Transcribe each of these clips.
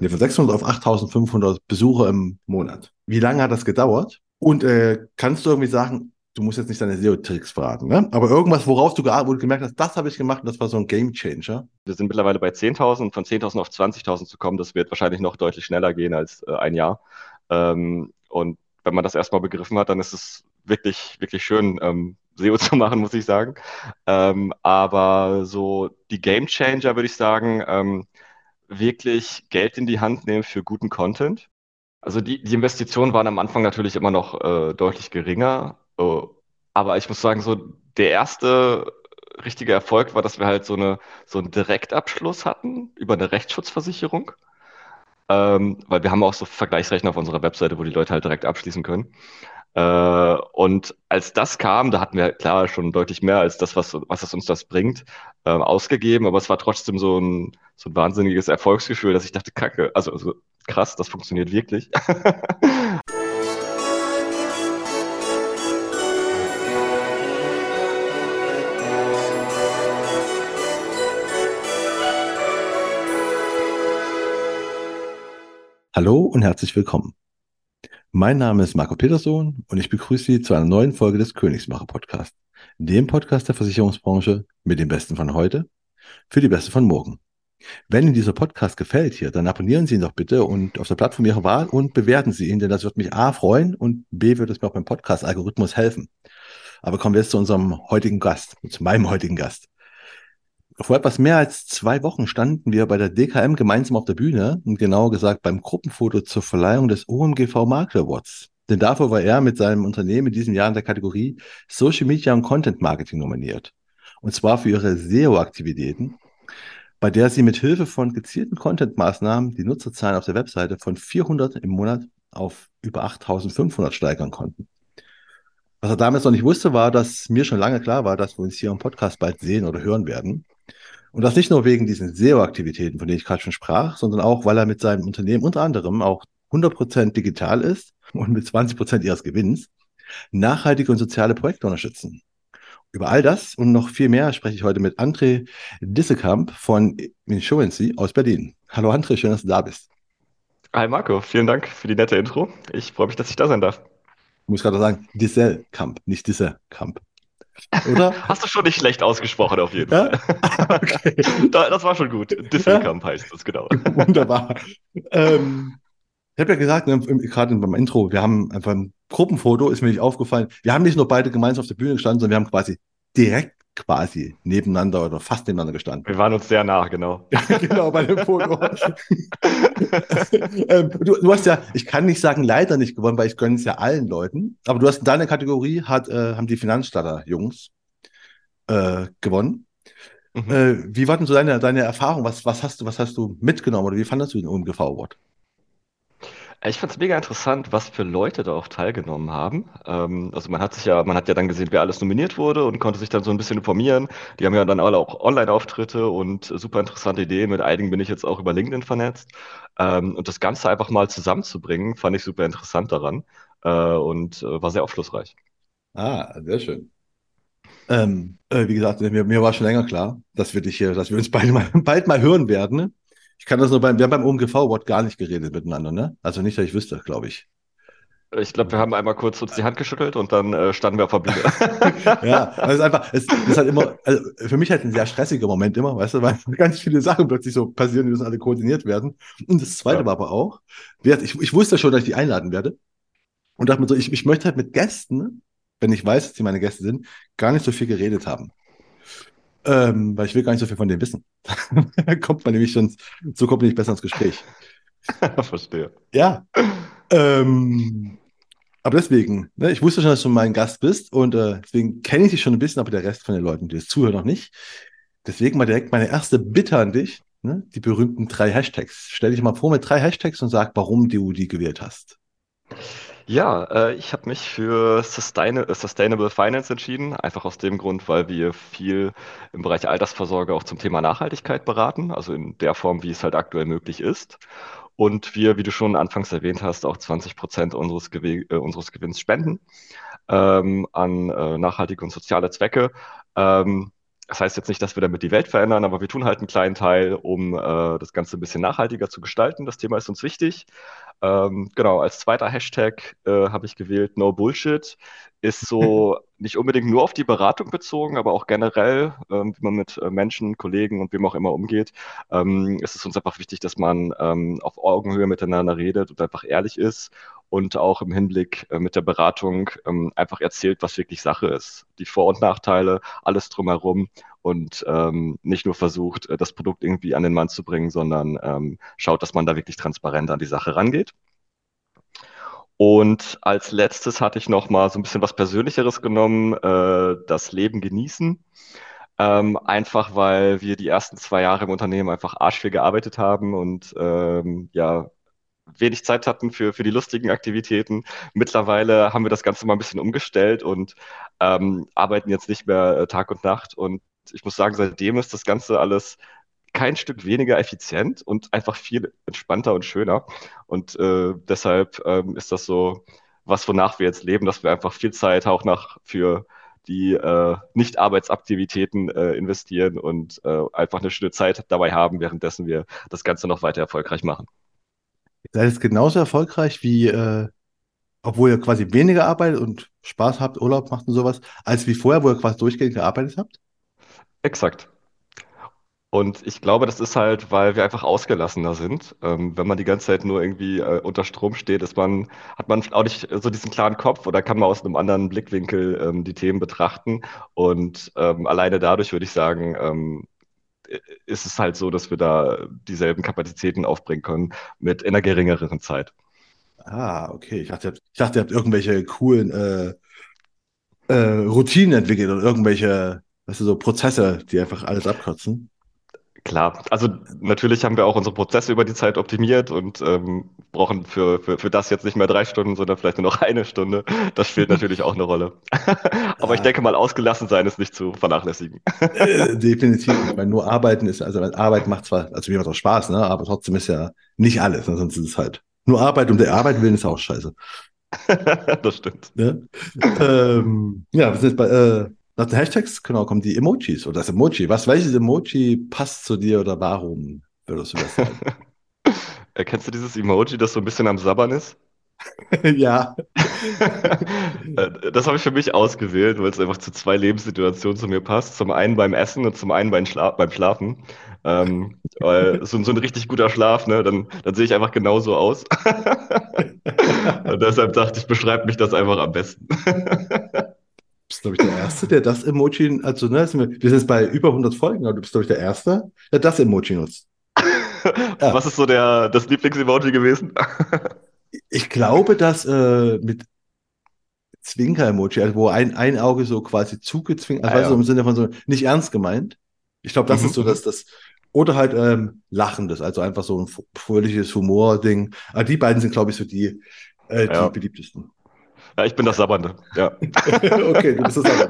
Nee, von 600 auf 8500 Besucher im Monat. Wie lange hat das gedauert? Und äh, kannst du irgendwie sagen, du musst jetzt nicht deine SEO-Tricks verraten, ne? aber irgendwas, worauf du, wo du gemerkt hast, das habe ich gemacht und das war so ein Game Changer? Wir sind mittlerweile bei 10.000 und von 10.000 auf 20.000 zu kommen, das wird wahrscheinlich noch deutlich schneller gehen als äh, ein Jahr. Ähm, und wenn man das erstmal begriffen hat, dann ist es wirklich, wirklich schön, ähm, SEO zu machen, muss ich sagen. Ähm, aber so die Game Changer, würde ich sagen, ähm, wirklich Geld in die Hand nehmen für guten Content. Also die, die Investitionen waren am Anfang natürlich immer noch äh, deutlich geringer. Äh, aber ich muss sagen, so der erste richtige Erfolg war, dass wir halt so, eine, so einen Direktabschluss hatten über eine Rechtsschutzversicherung. Ähm, weil wir haben auch so Vergleichsrechner auf unserer Webseite, wo die Leute halt direkt abschließen können. Äh, und als das kam, da hatten wir klar schon deutlich mehr als das, was, was es uns das bringt, äh, ausgegeben. Aber es war trotzdem so ein, so ein wahnsinniges Erfolgsgefühl, dass ich dachte, kacke, also, also krass, das funktioniert wirklich. Hallo und herzlich willkommen. Mein Name ist Marco Peterson und ich begrüße Sie zu einer neuen Folge des Königsmacher Podcast, dem Podcast der Versicherungsbranche mit dem Besten von heute für die Beste von morgen. Wenn Ihnen dieser Podcast gefällt hier, dann abonnieren Sie ihn doch bitte und auf der Plattform Ihrer Wahl und bewerten Sie ihn, denn das wird mich A freuen und B wird es mir auch beim Podcast-Algorithmus helfen. Aber kommen wir jetzt zu unserem heutigen Gast, zu meinem heutigen Gast. Vor etwas mehr als zwei Wochen standen wir bei der DKM gemeinsam auf der Bühne und genauer gesagt beim Gruppenfoto zur Verleihung des OMGV Market Awards. Denn dafür war er mit seinem Unternehmen in diesem Jahr in der Kategorie Social Media und Content Marketing nominiert. Und zwar für ihre SEO-Aktivitäten, bei der sie mit Hilfe von gezielten Content-Maßnahmen die Nutzerzahlen auf der Webseite von 400 im Monat auf über 8500 steigern konnten. Was er damals noch nicht wusste, war, dass mir schon lange klar war, dass wir uns hier im Podcast bald sehen oder hören werden. Und das nicht nur wegen diesen SEO-Aktivitäten, von denen ich gerade schon sprach, sondern auch, weil er mit seinem Unternehmen unter anderem auch 100% digital ist und mit 20% ihres Gewinns nachhaltige und soziale Projekte unterstützen. Über all das und noch viel mehr spreche ich heute mit André Dissekamp von Insurancy aus Berlin. Hallo André, schön, dass du da bist. Hi Marco, vielen Dank für die nette Intro. Ich freue mich, dass ich da sein darf. Ich muss gerade sagen, Disselkamp, nicht Dissekamp. Oder? Hast du schon nicht schlecht ausgesprochen, auf jeden Fall. Okay. das war schon gut. Disney-Camp heißt das, genau. Wunderbar. Ähm, ich habe ja gesagt, ne, gerade beim Intro, wir haben einfach ein Gruppenfoto, ist mir nicht aufgefallen. Wir haben nicht nur beide gemeinsam auf der Bühne gestanden, sondern wir haben quasi direkt quasi nebeneinander oder fast nebeneinander gestanden. Wir waren uns sehr nah, genau. genau, bei dem Foto. ähm, du, du, hast ja, ich kann nicht sagen, leider nicht gewonnen, weil ich gönne es ja allen Leuten. Aber du hast in deiner Kategorie, hat, äh, haben die Finanzstatter-Jungs äh, gewonnen. Mhm. Äh, wie war denn so deine, deine Erfahrung? Was, was, hast du, was hast du mitgenommen oder wie fandest du den OMGV Award? Ich fand es mega interessant, was für Leute da auch teilgenommen haben. Ähm, also man hat sich ja, man hat ja dann gesehen, wer alles nominiert wurde und konnte sich dann so ein bisschen informieren. Die haben ja dann alle auch Online-Auftritte und super interessante Ideen. Mit einigen bin ich jetzt auch über LinkedIn vernetzt. Ähm, und das Ganze einfach mal zusammenzubringen, fand ich super interessant daran äh, und äh, war sehr aufschlussreich. Ah, sehr schön. Ähm, äh, wie gesagt, mir, mir war schon länger klar, dass wir dich hier, dass wir uns beide mal, bald mal hören werden. Ich kann das nur beim, wir haben beim OMGV-Wort gar nicht geredet miteinander, ne? Also nicht, dass ich wüsste, glaube ich. Ich glaube, wir haben einmal kurz uns die Hand geschüttelt und dann äh, standen wir auf der Bühne. ja, also es ist einfach, es ist halt immer, also für mich halt ein sehr stressiger Moment immer, weißt du, weil ganz viele Sachen plötzlich so passieren, die müssen alle koordiniert werden. Und das zweite ja. war aber auch, ich, ich wusste schon, dass ich die einladen werde. Und dachte mir so, ich, ich möchte halt mit Gästen, wenn ich weiß, dass sie meine Gäste sind, gar nicht so viel geredet haben. Ähm, weil ich will gar nicht so viel von denen wissen. da kommt man nämlich schon, so kommt man nicht besser ins Gespräch. Verstehe. Ja. Ähm, aber deswegen, ne, ich wusste schon, dass du mein Gast bist und äh, deswegen kenne ich dich schon ein bisschen, aber der Rest von den Leuten, die jetzt zuhören, noch nicht. Deswegen mal direkt meine erste Bitte an dich, ne, die berühmten drei Hashtags. Stell dich mal vor mit drei Hashtags und sag, warum du die gewählt hast. Ja, äh, ich habe mich für Sustain Sustainable Finance entschieden, einfach aus dem Grund, weil wir viel im Bereich Altersvorsorge auch zum Thema Nachhaltigkeit beraten, also in der Form, wie es halt aktuell möglich ist. Und wir, wie du schon anfangs erwähnt hast, auch 20 Prozent unseres, Gew äh, unseres Gewinns spenden ähm, an äh, nachhaltige und soziale Zwecke. Ähm, das heißt jetzt nicht, dass wir damit die Welt verändern, aber wir tun halt einen kleinen Teil, um äh, das Ganze ein bisschen nachhaltiger zu gestalten. Das Thema ist uns wichtig. Ähm, genau, als zweiter Hashtag äh, habe ich gewählt No Bullshit. Ist so nicht unbedingt nur auf die Beratung bezogen, aber auch generell, ähm, wie man mit äh, Menschen, Kollegen und wem auch immer umgeht. Ähm, ist es uns einfach wichtig, dass man ähm, auf Augenhöhe miteinander redet und einfach ehrlich ist und auch im Hinblick äh, mit der Beratung ähm, einfach erzählt, was wirklich Sache ist. Die Vor- und Nachteile, alles drumherum und ähm, nicht nur versucht, äh, das Produkt irgendwie an den Mann zu bringen, sondern ähm, schaut, dass man da wirklich transparent an die Sache rangeht. Und als letztes hatte ich noch mal so ein bisschen was Persönlicheres genommen, äh, das Leben genießen. Ähm, einfach weil wir die ersten zwei Jahre im Unternehmen einfach arschviel gearbeitet haben und ähm, ja, wenig Zeit hatten für, für die lustigen Aktivitäten. Mittlerweile haben wir das Ganze mal ein bisschen umgestellt und ähm, arbeiten jetzt nicht mehr äh, Tag und Nacht. Und ich muss sagen, seitdem ist das Ganze alles kein Stück weniger effizient und einfach viel entspannter und schöner. Und äh, deshalb ähm, ist das so was, wonach wir jetzt leben, dass wir einfach viel Zeit auch nach für die äh, Nicht-Arbeitsaktivitäten äh, investieren und äh, einfach eine schöne Zeit dabei haben, währenddessen wir das Ganze noch weiter erfolgreich machen. Seid ihr genauso erfolgreich wie, äh, obwohl ihr quasi weniger arbeitet und Spaß habt, Urlaub macht und sowas, als wie vorher, wo ihr quasi durchgehend gearbeitet habt? Exakt. Und ich glaube, das ist halt, weil wir einfach ausgelassener sind. Ähm, wenn man die ganze Zeit nur irgendwie äh, unter Strom steht, ist man, hat man auch nicht so diesen klaren Kopf oder kann man aus einem anderen Blickwinkel ähm, die Themen betrachten. Und ähm, alleine dadurch würde ich sagen, ähm, ist es halt so, dass wir da dieselben Kapazitäten aufbringen können mit in einer geringeren Zeit. Ah, okay. Ich dachte, ihr habt, ich dachte, ihr habt irgendwelche coolen äh, äh, Routinen entwickelt oder irgendwelche, weißt du, so Prozesse, die einfach alles abkürzen. Klar, also natürlich haben wir auch unsere Prozesse über die Zeit optimiert und ähm, brauchen für, für, für das jetzt nicht mehr drei Stunden, sondern vielleicht nur noch eine Stunde. Das spielt natürlich auch eine Rolle. Aber ich Ah, denke mal, ausgelassen sein ist nicht zu vernachlässigen. äh, definitiv. Ich meine, nur arbeiten ist, also Arbeit macht zwar, also mir macht auch Spaß, ne, aber trotzdem ist ja nicht alles, ne, sonst ist es halt nur Arbeit um der Arbeit willen ist auch scheiße. Das stimmt. Ne? Ähm, ja, wir sind bei, äh, nach den Hashtags, genau, kommen die Emojis oder das Emoji. Was, welches Emoji passt zu dir oder warum würdest du das sagen? Erkennst du dieses Emoji, das so ein bisschen am Sabbern ist? Ja. Das habe ich für mich ausgewählt, weil es einfach zu zwei Lebenssituationen zu mir passt. Zum einen beim Essen und zum einen beim, Schla beim Schlafen. Ähm, weil so, so ein richtig guter Schlaf, ne, dann, dann sehe ich einfach genauso aus. Und deshalb dachte ich, beschreibt mich das einfach am besten. Du bist, glaube ich, der Erste, der das Emoji, also, ne, sind wir, wir sind jetzt bei über 100 Folgen, aber du bist, glaube ich, der Erste, der das Emoji nutzt. Ja, Was ist so der, das Lieblings-Emoji gewesen? ich glaube, dass äh, mit Zwinker-Emoji, also wo ein, ein Auge so quasi zugezwinkt, also Ah ja. im Sinne von so nicht ernst gemeint. Ich glaube, das ist Mhm, so, mhm. dass das, oder halt ähm, lachendes, also einfach so ein fröhliches Humor-Ding. Aber die beiden sind, glaube ich, so die, äh, die Ja. beliebtesten. Ja, ich bin das Sabbernde. Ja. Okay, du bist das gut.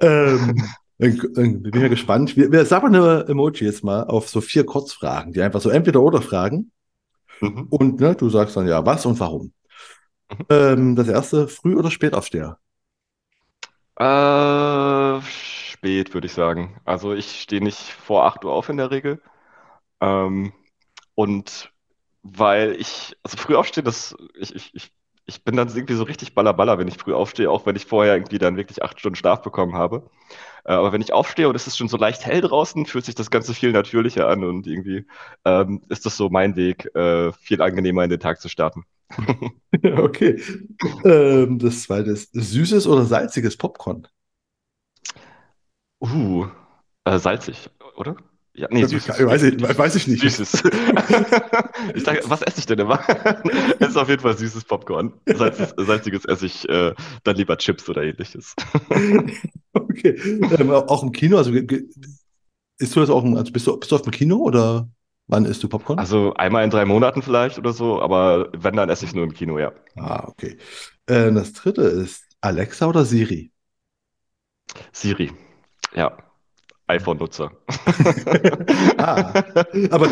Ähm, dann bin ich ja gespannt. Wir, wir eine Emoji jetzt mal auf so vier Kurzfragen, die einfach so entweder oder fragen. Mhm. Und ne, du sagst dann ja, was und warum. Mhm. Ähm, das erste, früh oder spät aufsteher? Äh, spät, würde ich sagen. Also ich stehe nicht vor 8 Uhr auf in der Regel. Ähm, und weil ich, also früh aufstehen, das, ich, ich, ich, ich bin dann irgendwie so richtig ballerballer, wenn ich früh aufstehe, auch wenn ich vorher irgendwie dann wirklich acht Stunden Schlaf bekommen habe. Äh, aber wenn ich aufstehe und es ist schon so leicht hell draußen, fühlt sich das Ganze viel natürlicher an und irgendwie ähm, ist das so mein Weg, äh, viel angenehmer in den Tag zu starten. Okay. Ähm, das zweite ist süßes oder salziges Popcorn? Uh, äh, salzig, oder? Ja, nee, süßes, Weiß ich, weiß ich nicht. Süßes. Ich dachte, was esse ich denn immer? Es ist auf jeden Fall süßes Popcorn. Salziges, salziges esse ich äh, dann lieber Chips oder ähnliches. Okay. Ähm, auch im Kino, also isst du das auch, im- also bist du, bist du auf dem Kino oder wann isst du Popcorn? Also einmal in drei Monaten vielleicht oder so, aber wenn, dann esse ich nur im Kino, ja. Ah, okay. Äh, das dritte ist Alexa oder Siri? Siri, ja, iPhone-Nutzer. Ah, aber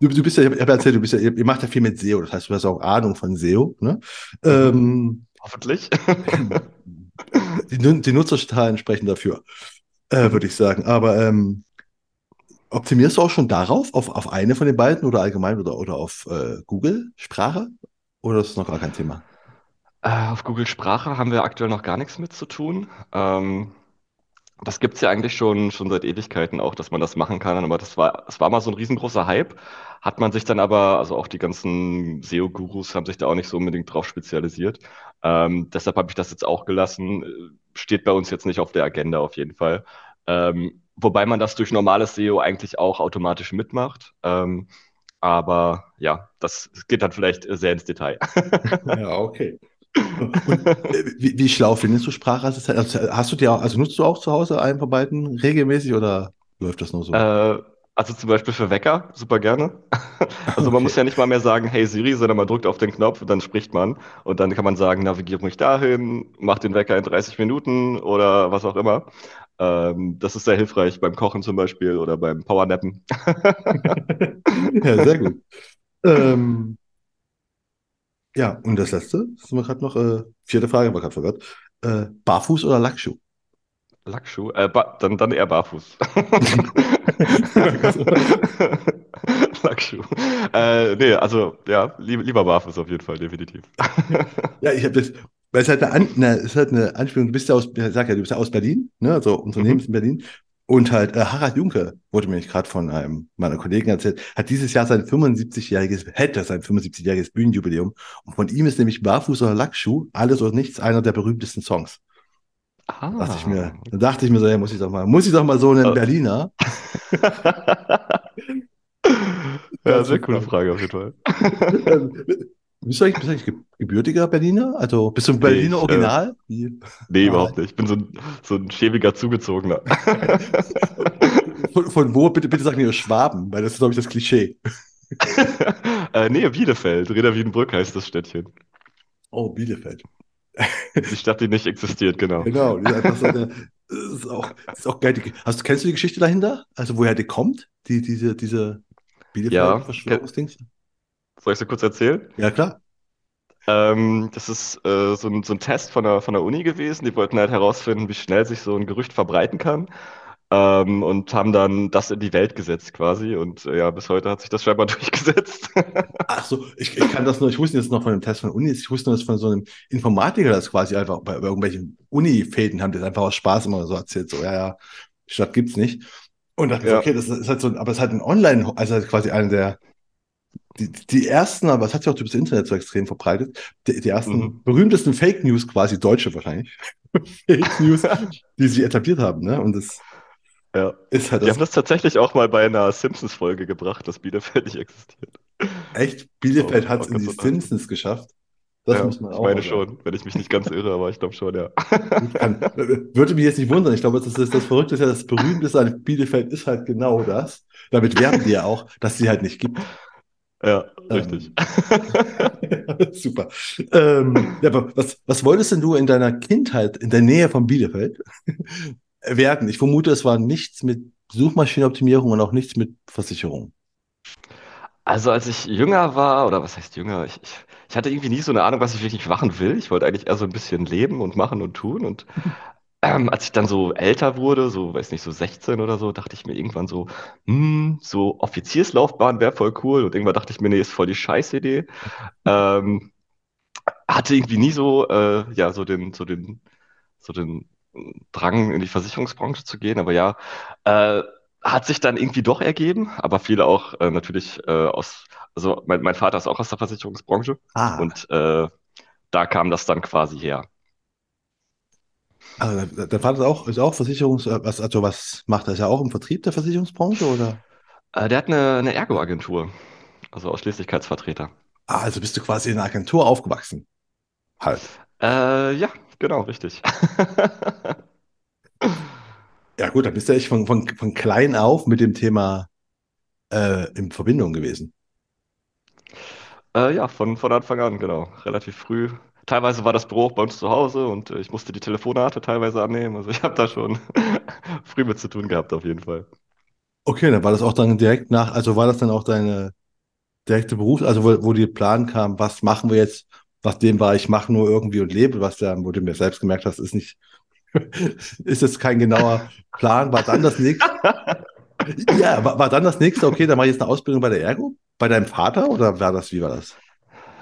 du, du bist ja, ich habe erzählt, du bist ja, ihr macht ja viel mit SEO, das heißt, du hast auch Ahnung von SEO, ne? Mhm. Ähm, Hoffentlich. Die, die Nutzerzahlen sprechen dafür, äh, würde ich sagen. Aber ähm, optimierst du auch schon darauf, auf, auf eine von den beiden oder allgemein oder, oder auf äh, Google Sprache? Oder ist das noch gar kein Thema? Äh, auf Google Sprache haben wir aktuell noch gar nichts mit zu tun. Ähm, das gibt's ja eigentlich schon, schon seit Ewigkeiten auch, dass man das machen kann. Aber das war, es war mal so ein riesengroßer Hype. Hat man sich dann aber, also auch die ganzen SEO-Gurus haben sich da auch nicht so unbedingt drauf spezialisiert. Ähm, deshalb habe ich das jetzt auch gelassen. Steht bei uns jetzt nicht auf der Agenda auf jeden Fall. Ähm, wobei man das durch normales SEO eigentlich auch automatisch mitmacht. Ähm, aber ja, das geht dann vielleicht sehr ins Detail. Ja, okay. Und äh, wie, wie schlau findest du Sprachassistent? Also, hast du dir auch, also nutzt du auch zu Hause einen von beiden regelmäßig oder läuft das nur so? Äh, also zum Beispiel für Wecker, super gerne. Also man muss Okay. ja nicht mal mehr sagen, hey Siri, sondern man drückt auf den Knopf und dann spricht man. Und dann kann man sagen, navigiere mich dahin, mach den Wecker in 30 Minuten oder was auch immer. Ähm, das ist sehr hilfreich beim Kochen zum Beispiel oder beim Powernappen. Ja, sehr gut. Ähm, ja, und das letzte, das sind wir gerade noch, äh, vierte Frage, war gerade verwirrt. Äh, Barfuß oder Lackschuh? Lackschuh, äh, dann, dann eher barfuß. Lackschuh. Äh, nee, also ja, lieb, lieber barfuß auf jeden Fall, definitiv. Ja, ich habe das, weil es halt eine, An, ne, es ist halt eine Anspielung, du bist ja aus, ich sag ja, du bist ja aus Berlin, ne, also Unternehmen ist Mhm. in Berlin. Und halt äh, Harald Junke, wurde mir nicht gerade von einem meiner Kollegen erzählt, hat dieses Jahr sein 75-jähriges, hätte sein 75-jähriges Bühnenjubiläum. Und von ihm ist nämlich Barfuß oder Lackschuh, alles oder nichts, einer der berühmtesten Songs. Da dachte ich Ah. mir, da dachte ich mir so, ja, muss ich doch mal, muss ich doch mal so einen Äh. Berliner. Ja, sehr coole. Frage auf jeden Fall. Bist du eigentlich, bist du eigentlich ge- gebürtiger Berliner? Also bist du ein Nee, Berliner äh, Original? Wie? Nee, Ah, überhaupt nicht. Ich bin so ein, so ein schäbiger Zugezogener. von, von wo? Bitte, bitte sag mir Schwaben, weil das ist, glaube ich, das Klischee. äh, nee, Bielefeld. Reda Wiedenbrück heißt das Städtchen. Oh, Bielefeld. Die Stadt, die nicht existiert, genau. Genau, die ist einfach so eine, das ist auch, ist auch geil. Hast, kennst du die Geschichte dahinter? Also woher die kommt? Die, diese, diese Ja, Bielefeld-Verschwörungsdings? Soll ich so kurz erzählen? Ja, klar. Ähm, das ist äh, so ein, so ein Test von der, von der Uni gewesen. Die wollten halt herausfinden, wie schnell sich so ein Gerücht verbreiten kann. Ähm, und haben dann das in die Welt gesetzt quasi. Und äh, ja, bis heute hat sich das scheinbar durchgesetzt. Ach so, ich, ich kann das nur, ich wusste jetzt noch von dem Test von der Uni, ich wusste nur, dass von so einem Informatiker das quasi einfach bei, bei irgendwelchen Uni-Fäden haben die das einfach aus Spaß immer so erzählt, so, ja, ja, Stadt gibt's nicht. Und dachte Ja. okay, das ist halt so, aber es ist halt ein Online, also halt quasi eine der, die, die ersten, aber es hat sich auch durch das Internet so extrem verbreitet, die, die ersten Mhm. berühmtesten Fake News, quasi deutsche wahrscheinlich, Fake News, die sich etabliert haben, ne? Und das Ja. ist halt Die das haben das tatsächlich auch mal bei einer Simpsons-Folge gebracht, dass Bielefeld nicht existiert. echt, Bielefeld Auch- hat es in die. Simpsons geschafft. Das Ja, muss man ich auch meine mal sagen. schon, wenn ich mich nicht ganz irre, aber ich glaube schon, ja. Kann, würde mich jetzt nicht wundern. Ich glaube, das, ist, das Verrückte ist ja, das Berühmteste an Bielefeld ist halt genau das. Damit werben die ja auch, dass sie halt nicht gibt. Ja, Ähm, richtig. Super. Ähm, ja, was, was wolltest denn du in deiner Kindheit in der Nähe von Bielefeld werden? Ich vermute, es war nichts mit Suchmaschinenoptimierung und auch nichts mit Versicherung. Also als ich jünger war, oder was heißt jünger, ich, ich, ich hatte irgendwie nie so eine Ahnung, was ich wirklich machen will. Ich wollte eigentlich eher so ein bisschen leben und machen und tun. Und ähm, als ich dann so älter wurde, so, weiß nicht, so 16 oder so, dachte ich mir irgendwann so, hm, so Offizierslaufbahn wäre voll cool. Und irgendwann dachte ich mir, nee, ist voll die Scheißidee. Ähm, hatte irgendwie nie so, äh, ja, so den, so den, so den Drang in die Versicherungsbranche zu gehen, aber ja, äh, hat sich dann irgendwie doch ergeben, aber viele auch äh, natürlich äh, aus, also mein, mein Vater ist auch aus der Versicherungsbranche Ah, und äh, da kam das dann quasi her. Also dein Vater ist auch, ist auch Versicherungs, äh, was, also was macht er? Ist er auch im Vertrieb der Versicherungsbranche oder? Äh, der hat eine, eine Ergo-Agentur, also Ausschließlichkeitsvertreter. Ah, also bist du quasi in einer Agentur aufgewachsen. Halt. Äh, ja, genau, richtig. Ja gut, dann bist du echt von, von, von klein auf mit dem Thema äh, in Verbindung gewesen. Äh, ja, von, von Anfang an, genau, relativ früh. Teilweise war das Büro auch bei uns zu Hause und äh, ich musste die Telefonate teilweise annehmen. Also ich habe da schon früh mit zu tun gehabt, auf jeden Fall. Okay, dann war das auch dann direkt nach, also war das dann auch deine direkte Beruf, also wo, wo dir Plan kam, was machen wir jetzt nachdem war, ich mache nur irgendwie und lebe, was ja, wo du mir selbst gemerkt hast, ist nicht, ist es kein genauer Plan. War dann das nächste? Ja, war, war dann das nächste, okay, dann mache ich jetzt eine Ausbildung bei der Ergo? Bei deinem Vater oder war das, wie war das?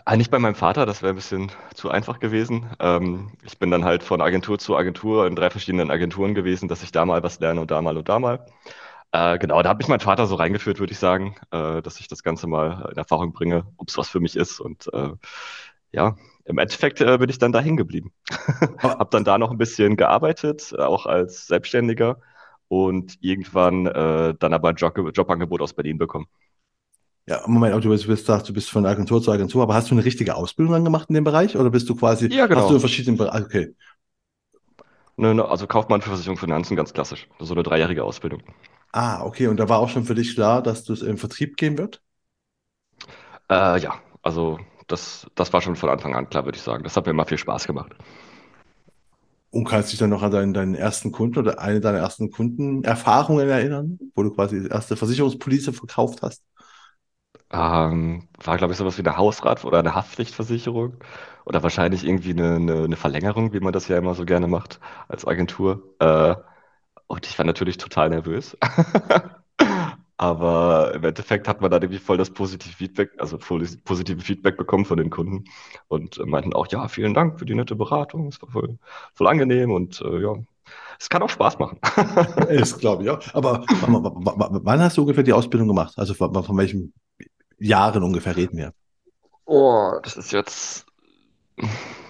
Eigentlich bei meinem Vater, das wäre ein bisschen zu einfach gewesen. Ähm, ich bin dann halt von Agentur zu Agentur in drei verschiedenen Agenturen gewesen, dass ich da mal was lerne und da mal und da mal. Äh, genau, da hat mich mein Vater so reingeführt, würde ich sagen, äh, dass ich das Ganze mal in Erfahrung bringe, ob es was für mich ist. Und äh, ja, im Endeffekt äh, bin ich dann da hängen geblieben. Aber, Hab dann da noch ein bisschen gearbeitet, auch als Selbstständiger und irgendwann äh, dann aber ein Job, Jobangebot aus Berlin bekommen. Ja, Moment, aber du bist, du bist, du bist von Agentur zu Agentur, aber hast du eine richtige Ausbildung dann gemacht in dem Bereich oder bist du quasi, Ja, hast du in genau. verschiedenen Bereichen, okay. Ne, ne, also Kaufmann für Versicherung Finanzen, ganz klassisch. So eine dreijährige Ausbildung. Ah, okay, und da war auch schon für dich klar, dass du es im Vertrieb gehen wird? Äh, ja, also das, das war schon von Anfang an klar, würde ich sagen. Das hat mir immer viel Spaß gemacht. Und kannst dich dann noch an deinen, deinen ersten Kunden oder eine deiner ersten Kundenerfahrungen erinnern, wo du quasi die erste Versicherungspolice verkauft hast? Ähm, war, glaube ich, sowas wie eine Hausrat- oder eine Haftpflichtversicherung oder wahrscheinlich irgendwie eine, eine, eine Verlängerung, wie man das ja immer so gerne macht als Agentur. Äh, und ich war natürlich total nervös. Aber im Endeffekt hat man dann irgendwie voll das positive Feedback, also voll positive Feedback bekommen von den Kunden und meinten auch, ja, vielen Dank für die nette Beratung, es war voll, voll angenehm und äh, ja, es kann auch Spaß machen. Ist, glaube ich, ja. Aber wann hast du ungefähr die Ausbildung gemacht? Also von, von welchen Jahren ungefähr reden wir? Oh, das ist jetzt,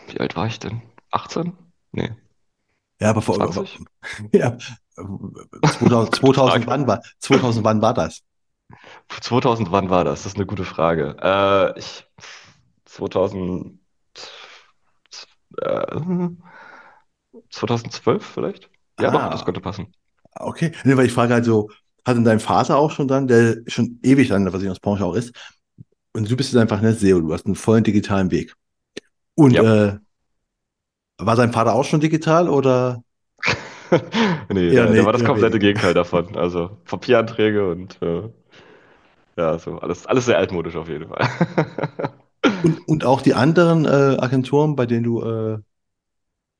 wie alt war ich denn? 18? Nee, Ja, aber vor, 20? ja, 2000, Gute 2000 Frage. wann war, 2000 wann war das? 2000, wann war das? Das ist eine gute Frage. Äh, ich, 2000, äh, 2012 vielleicht? Ja, doch, das Ah, könnte passen. okay. Nee, weil ich frage also, hat denn dein Vater auch schon dann, der schon ewig an der Versicherungsbranche auch ist, und du bist jetzt einfach eine SEO, du hast einen vollen digitalen Weg. Und Ja. äh, war dein Vater auch schon digital oder Nee, eher, der, der nee, war das komplette? Gegenteil davon. Also Papieranträge und äh, ja, so alles, alles sehr altmodisch auf jeden Fall. Und, und auch die anderen äh, Agenturen, bei denen du, äh,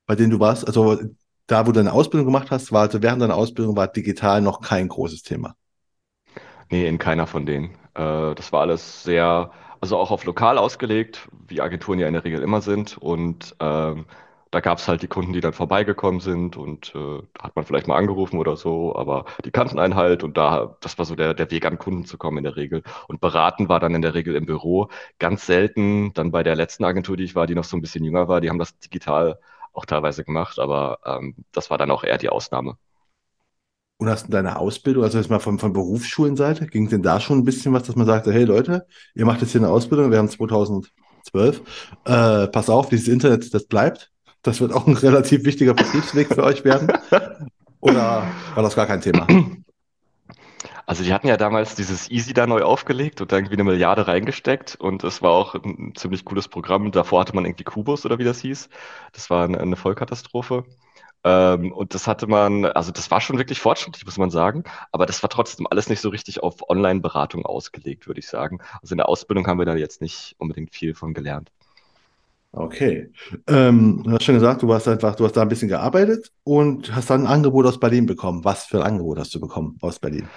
bei denen du warst, also da, wo du deine Ausbildung gemacht hast, war also während deiner Ausbildung war digital noch kein großes Thema. Nee, in keiner von denen. Äh, das war alles sehr, also auch auf lokal ausgelegt, wie Agenturen ja in der Regel immer sind. Und ähm, da gab es halt die Kunden, die dann vorbeigekommen sind und äh, hat man vielleicht mal angerufen oder so, aber die kannten einen halt und da, das war so der, der Weg an Kunden zu kommen in der Regel. Und beraten war dann in der Regel im Büro. Ganz selten, dann bei der letzten Agentur, die ich war, die noch so ein bisschen jünger war, die haben das digital auch teilweise gemacht, aber ähm, das war dann auch eher die Ausnahme. Und hast du deine Ausbildung, also jetzt mal von, von Berufsschulenseite, ging denn da schon ein bisschen was, dass man sagte, hey Leute, ihr macht jetzt hier eine Ausbildung, wir haben 2012, äh, pass auf, dieses Internet, das bleibt. Das wird auch ein relativ wichtiger Vertriebsweg für euch werden. Oder war das gar kein Thema? Also die hatten ja damals dieses Easy da neu aufgelegt und da irgendwie eine Milliarde reingesteckt und es war auch ein ziemlich cooles Programm. Davor hatte man irgendwie Kubus oder wie das hieß. Das war eine, Vollkatastrophe. Ähm, und das hatte man, also das war schon wirklich fortschrittlich, muss man sagen, aber das war trotzdem alles nicht so richtig auf Online-Beratung ausgelegt, würde ich sagen. Also in der Ausbildung haben wir da jetzt nicht unbedingt viel von gelernt. Okay. Ähm, du hast schon gesagt, du hast einfach, du hast da ein bisschen gearbeitet und hast dann ein Angebot aus Berlin bekommen. Was für ein Angebot hast du bekommen aus Berlin?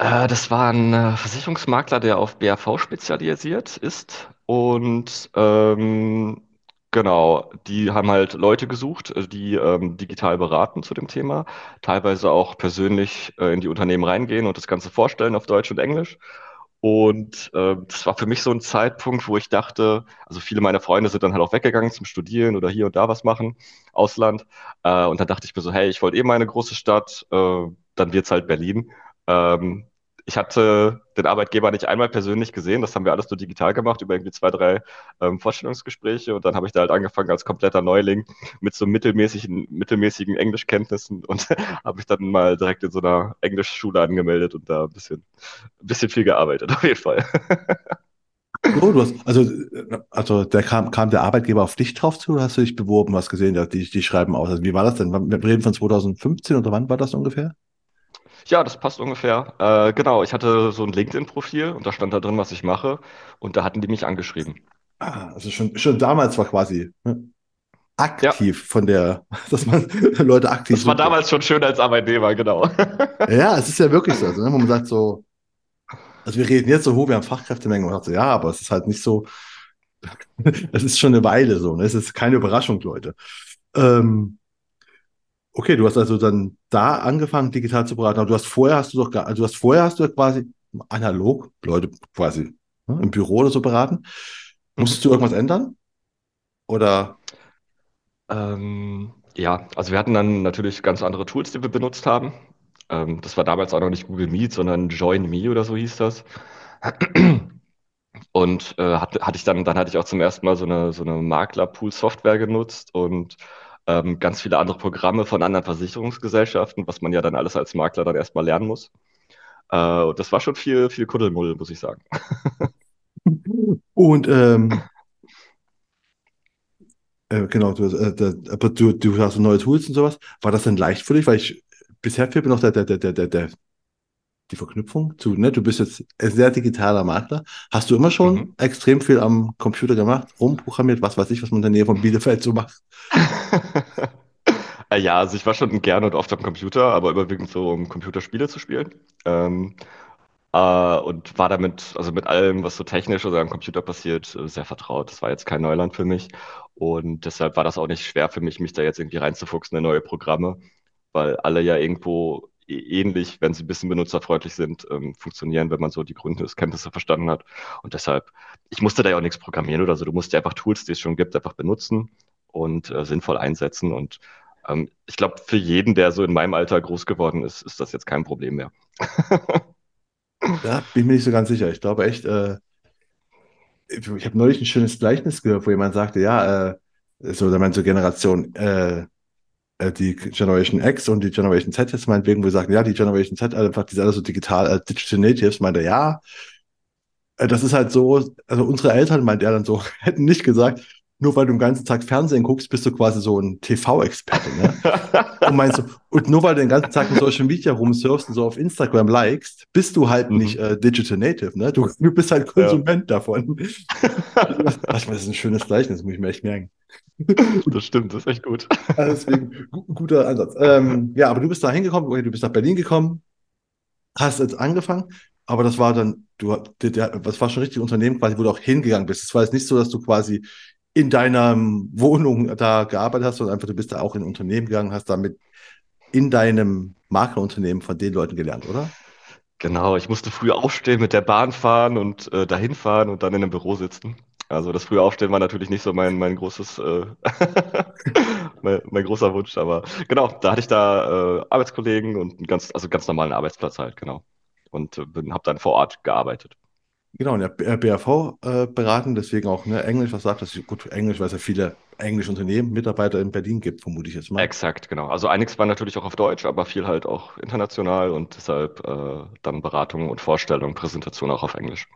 Äh, das war ein äh, Versicherungsmakler, der auf BAV spezialisiert ist. Und ähm, genau, die haben halt Leute gesucht, äh, die ähm, digital beraten zu dem Thema, teilweise auch persönlich äh, in die Unternehmen reingehen und das Ganze vorstellen auf Deutsch und Englisch. Und äh, das war für mich so ein Zeitpunkt, wo ich dachte, also viele meiner Freunde sind dann halt auch weggegangen zum Studieren oder hier und da was machen, Ausland. Äh, und dann dachte ich mir so, hey, ich wollte eh mal eine große Stadt, äh, dann wird's halt Berlin. Ähm, ich hatte den Arbeitgeber nicht einmal persönlich gesehen, das haben wir alles nur digital gemacht, über irgendwie zwei, drei ähm, Vorstellungsgespräche. Und dann habe ich da halt angefangen als kompletter Neuling mit so mittelmäßigen, mittelmäßigen Englischkenntnissen und habe mich dann mal direkt in so einer Englischschule angemeldet und da ein bisschen, ein bisschen viel gearbeitet, auf jeden Fall. So, du hast, also, also der kam, kam der Arbeitgeber auf dich drauf zu oder hast du dich beworben, hast gesehen, die, die schreiben aus. Also wie war das denn? Wir reden von 2015 oder wann war das ungefähr? Ja, das passt ungefähr. Äh, genau, ich hatte so ein LinkedIn-Profil und da stand da drin, was ich mache. Und da hatten die mich angeschrieben. Ah, also schon, schon damals war quasi ne, Ja, aktiv von der, dass man Leute aktiv das war sucht. damals schon schön als Arbeitnehmer, genau. Ja, es ist ja wirklich so. Also, ne, wo man sagt so, also wir reden jetzt so hoch, wir haben Fachkräftemenge und man sagt so, ja, aber es ist halt nicht so, es ist schon eine Weile so, ne? Es ist keine Überraschung, Leute. Ähm, okay, du hast also dann da angefangen, digital zu beraten, aber du hast vorher hast du doch gar, also du hast vorher hast du quasi analog Leute quasi ne, im Büro oder so beraten. Musstest du irgendwas ändern? Oder? Ähm, ja, also wir hatten dann natürlich ganz andere Tools, die wir benutzt haben. Ähm, das war damals auch noch nicht Google Meet, sondern Join Me oder so hieß das. Und äh, hatte, hatte ich dann, dann hatte ich auch zum ersten Mal so eine, so eine Makler-Pool-Software genutzt und ähm, ganz viele andere Programme von anderen Versicherungsgesellschaften, was man ja dann alles als Makler dann erstmal lernen muss. Äh, und das war schon viel, viel Kuddelmuddel, muss ich sagen. Und ähm, äh, genau, du, äh, aber du, du hast so neue Tools und sowas. War das denn leicht für dich? Weil ich bisher fehlt mir noch der, der, der, der, der, die Verknüpfung zu, ne? Du bist jetzt ein sehr digitaler Makler. Hast du immer schon Mhm. extrem viel am Computer gemacht, rumprogrammiert, was weiß ich, was man in der Nähe von Bielefeld so macht? Äh, Ja, also ich war schon gerne und oft am Computer, aber überwiegend so, um Computerspiele zu spielen. Ähm, äh, und war damit, also mit allem, was so technisch oder am Computer passiert, äh, sehr vertraut. Das war jetzt kein Neuland für mich. Und deshalb war das auch nicht schwer für mich, mich da jetzt irgendwie reinzufuchsen in neue Programme, weil alle ja irgendwo ä- ähnlich, wenn sie ein bisschen benutzerfreundlich sind, ähm, funktionieren, wenn man so die Grundkenntnisse verstanden hat. Und deshalb, ich musste da ja auch nichts programmieren oder so. Du musst ja einfach Tools, die es schon gibt, einfach benutzen und äh, sinnvoll einsetzen. Und ähm, ich glaube, für jeden, der so in meinem Alter groß geworden ist, ist das jetzt kein Problem mehr. Da bin ich mir nicht so ganz sicher. Ich glaube echt, äh, ich habe neulich ein schönes Gleichnis gehört, wo jemand sagte, ja, äh, so, da meint so Generation, äh, äh, die Generation X und die Generation Z jetzt meinetwegen, wo wir sagen, ja, die Generation Z, einfach, die sind alle so digital, äh, Digital Natives, meint er, ja, äh, das ist halt so, also unsere Eltern, meint er dann so, hätten nicht gesagt, nur weil du den ganzen Tag Fernsehen guckst, bist du quasi so ein TV-Experte, ne? Und meinst du, und nur weil du den ganzen Tag in Social Media rumsurfst und so auf Instagram likest, bist du halt nicht Mhm. äh, Digital Native, ne? Du, du bist halt Ja. Konsument davon. Das, ist ein schönes Zeichen, das muss ich mir echt merken. Das stimmt, das ist echt gut. Also Deswegen, gu guter Ansatz. Ähm, ja, aber du bist da hingekommen, okay, du bist nach Berlin gekommen, hast jetzt angefangen, aber das war dann, du, der, das war schon richtig Unternehmen quasi, wo du auch hingegangen bist. Es war jetzt nicht so, dass du quasi in deiner Wohnung da gearbeitet hast, sondern einfach, du bist da auch in Unternehmen gegangen, hast damit in deinem Maklerunternehmen von den Leuten gelernt, oder? Genau, ich musste früh aufstehen, mit der Bahn fahren und äh, dahin fahren und dann in einem Büro sitzen. Also das frühe Aufstehen war natürlich nicht so mein, mein großes, äh, mein, mein großer Wunsch, aber genau, da hatte ich da äh, Arbeitskollegen und einen ganz, also ganz normalen Arbeitsplatz halt, genau. Und äh, habe dann vor Ort gearbeitet. Genau, in der B- äh, BAV äh, beraten, deswegen auch ne, Englisch, was sagt das? Gut, Englisch, weil es ja viele englische Unternehmen, Mitarbeiter in Berlin gibt, vermute ich jetzt mal. Exakt, genau. Also einiges war natürlich auch auf Deutsch, aber viel halt auch international und deshalb äh, dann Beratung und Vorstellung, Präsentation auch auf Englisch.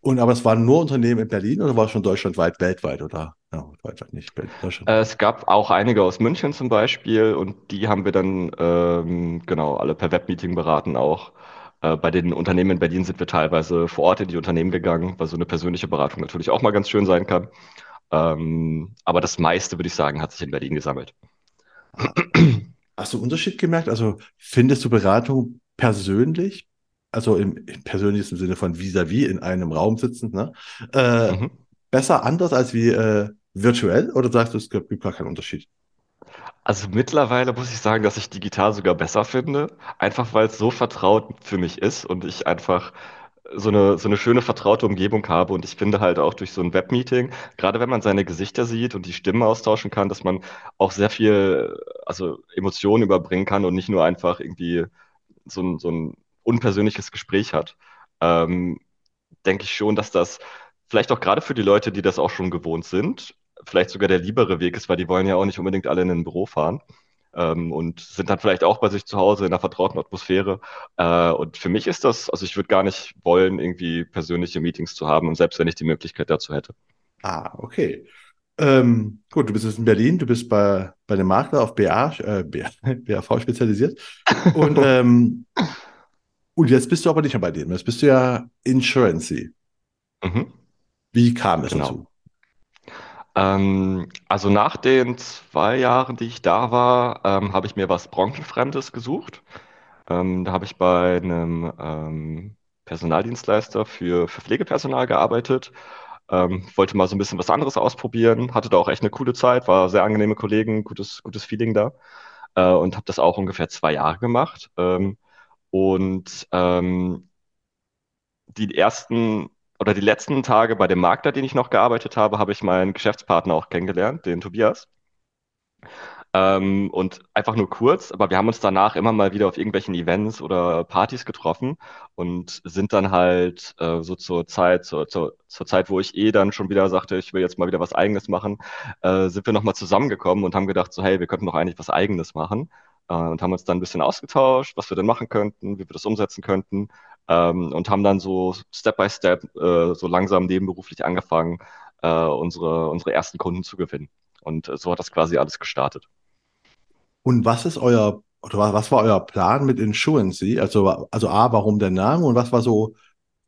Und aber es waren nur Unternehmen in Berlin oder war es schon deutschlandweit, weltweit oder? Ja, weltweit nicht, Deutschland. Äh, Es gab auch einige aus München zum Beispiel und die haben wir dann ähm, genau alle per Webmeeting beraten auch. Äh, bei den Unternehmen in Berlin sind wir teilweise vor Ort in die Unternehmen gegangen, weil so eine persönliche Beratung natürlich auch mal ganz schön sein kann. Ähm, aber das meiste, würde ich sagen, hat sich in Berlin gesammelt. Hast du einen Unterschied gemerkt? Also findest du Beratung persönlich, also im, im persönlichsten Sinne von vis-à-vis in einem Raum sitzend, ne? Äh, Mhm. besser anders als wie äh, virtuell oder sagst du, es gibt gar keinen Unterschied? Also mittlerweile muss ich sagen, dass ich digital sogar besser finde, einfach weil es so vertraut für mich ist und ich einfach so eine, so eine schöne vertraute Umgebung habe. Und ich finde halt auch durch so ein Webmeeting, gerade wenn man seine Gesichter sieht und die Stimmen austauschen kann, dass man auch sehr viel, also Emotionen überbringen kann und nicht nur einfach irgendwie so ein, so ein unpersönliches Gespräch hat. Ähm, denke ich schon, dass das vielleicht auch gerade für die Leute, die das auch schon gewohnt sind, vielleicht sogar der liebere Weg ist, weil die wollen ja auch nicht unbedingt alle in ein Büro fahren. Ähm, und sind dann vielleicht auch bei sich zu Hause in einer vertrauten Atmosphäre. Äh, und für mich ist das, also ich würde gar nicht wollen, irgendwie persönliche Meetings zu haben, und selbst wenn ich die Möglichkeit dazu hätte. Ah, okay. Ähm, gut, du bist jetzt in Berlin, du bist bei, bei einem Makler auf BA, äh, BA, BAV spezialisiert. Und, ähm, und jetzt bist du aber nicht mehr bei denen. Jetzt bist du ja Insurancy. Mhm. Wie kam es Genau. dazu? Ähm, also nach den zwei Jahren, die ich da war, ähm, habe ich mir was Branchenfremdes gesucht. Ähm, da habe ich bei einem ähm, Personaldienstleister für, für Pflegepersonal gearbeitet. Ähm, wollte mal so ein bisschen was anderes ausprobieren, hatte da auch echt eine coole Zeit, war sehr angenehme Kollegen, gutes, gutes Feeling da äh, und habe das auch ungefähr zwei Jahre gemacht. Ähm, und die ersten oder die letzten Tage bei dem Makler, den ich noch gearbeitet habe, habe ich meinen Geschäftspartner auch kennengelernt, den Tobias. Ähm, und einfach nur kurz, aber wir haben uns danach immer mal wieder auf irgendwelchen Events oder Partys getroffen und sind dann halt äh, so zur Zeit, zur, zur, zur Zeit, wo ich eh dann schon wieder sagte, ich will jetzt mal wieder was Eigenes machen, äh, sind wir nochmal zusammengekommen und haben gedacht, so, hey, wir könnten doch eigentlich was Eigenes machen. Äh, und haben uns dann ein bisschen ausgetauscht, was wir denn machen könnten, wie wir das umsetzen könnten. Ähm, und haben dann so Step by Step, äh, so langsam nebenberuflich angefangen, äh, unsere, unsere ersten Kunden zu gewinnen. Und äh, so hat das quasi alles gestartet. Und was ist euer, oder wa- was war euer Plan mit Insurancy? Also, also A, warum der Name und was war so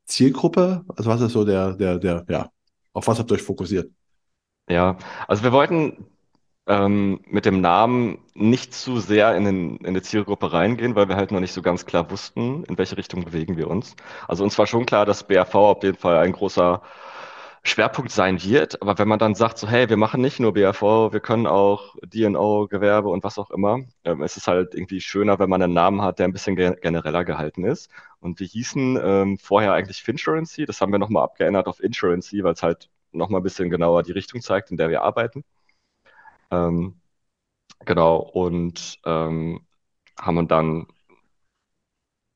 Zielgruppe? Also was ist so der, der, der, ja, auf was habt ihr euch fokussiert? Ja, also wir wollten ähm, mit dem Namen nicht zu sehr in, den, in die Zielgruppe reingehen, weil wir halt noch nicht so ganz klar wussten, in welche Richtung bewegen wir uns. Also uns war schon klar, dass BRV auf jeden Fall ein großer Schwerpunkt sein wird. Aber wenn man dann sagt, so, hey, wir machen nicht nur BRV, wir können auch D&O, Gewerbe und was auch immer, ähm, es ist halt irgendwie schöner, wenn man einen Namen hat, der ein bisschen ge genereller gehalten ist. Und wir hießen ähm, vorher eigentlich Finsurancy, das haben wir nochmal abgeändert auf Insurancy, weil es halt nochmal ein bisschen genauer die Richtung zeigt, in der wir arbeiten. Ähm, genau, und ähm, haben dann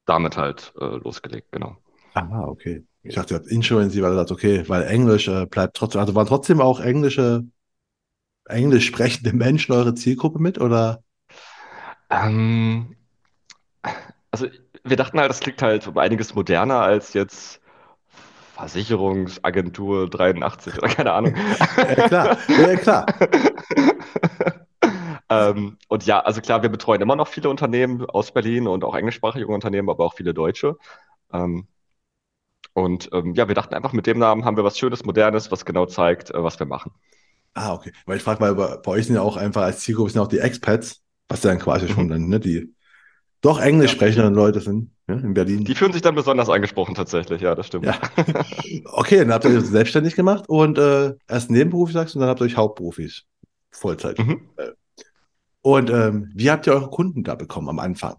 damit halt äh, losgelegt, genau. Ah, okay. Ich dachte, ihr habt Insurancy, weil ihr sagt, okay, weil Englisch äh, bleibt trotzdem, also waren trotzdem auch englische, englisch sprechende Menschen eure Zielgruppe mit, oder? Ähm, also wir dachten halt, das klingt halt um einiges moderner als jetzt Versicherungsagentur 83 oder keine Ahnung. Ja, klar, ja, ja, klar. Ähm, und ja, also klar, wir betreuen immer noch viele Unternehmen aus Berlin und auch englischsprachige Unternehmen, aber auch viele Deutsche. Ähm, und ähm, ja, wir dachten einfach, mit dem Namen haben wir was Schönes, Modernes, was genau zeigt, äh, was wir machen. Ah, okay. Weil ich frage mal, bei, bei euch sind ja auch einfach als Zielgruppe sind auch die Expats, was dann quasi schon Mhm. dann, ne, die doch englisch Ja. sprechenden Leute sind, ja, in Die Berlin. fühlen sich dann besonders angesprochen tatsächlich, ja, das stimmt. Ja. Okay, dann habt ihr euch selbstständig gemacht und äh, erst Nebenberuf sagst du, und dann habt ihr euch Hauptberufs, Vollzeit. Mhm. Äh, Und ähm, wie habt ihr eure Kunden da bekommen am Anfang?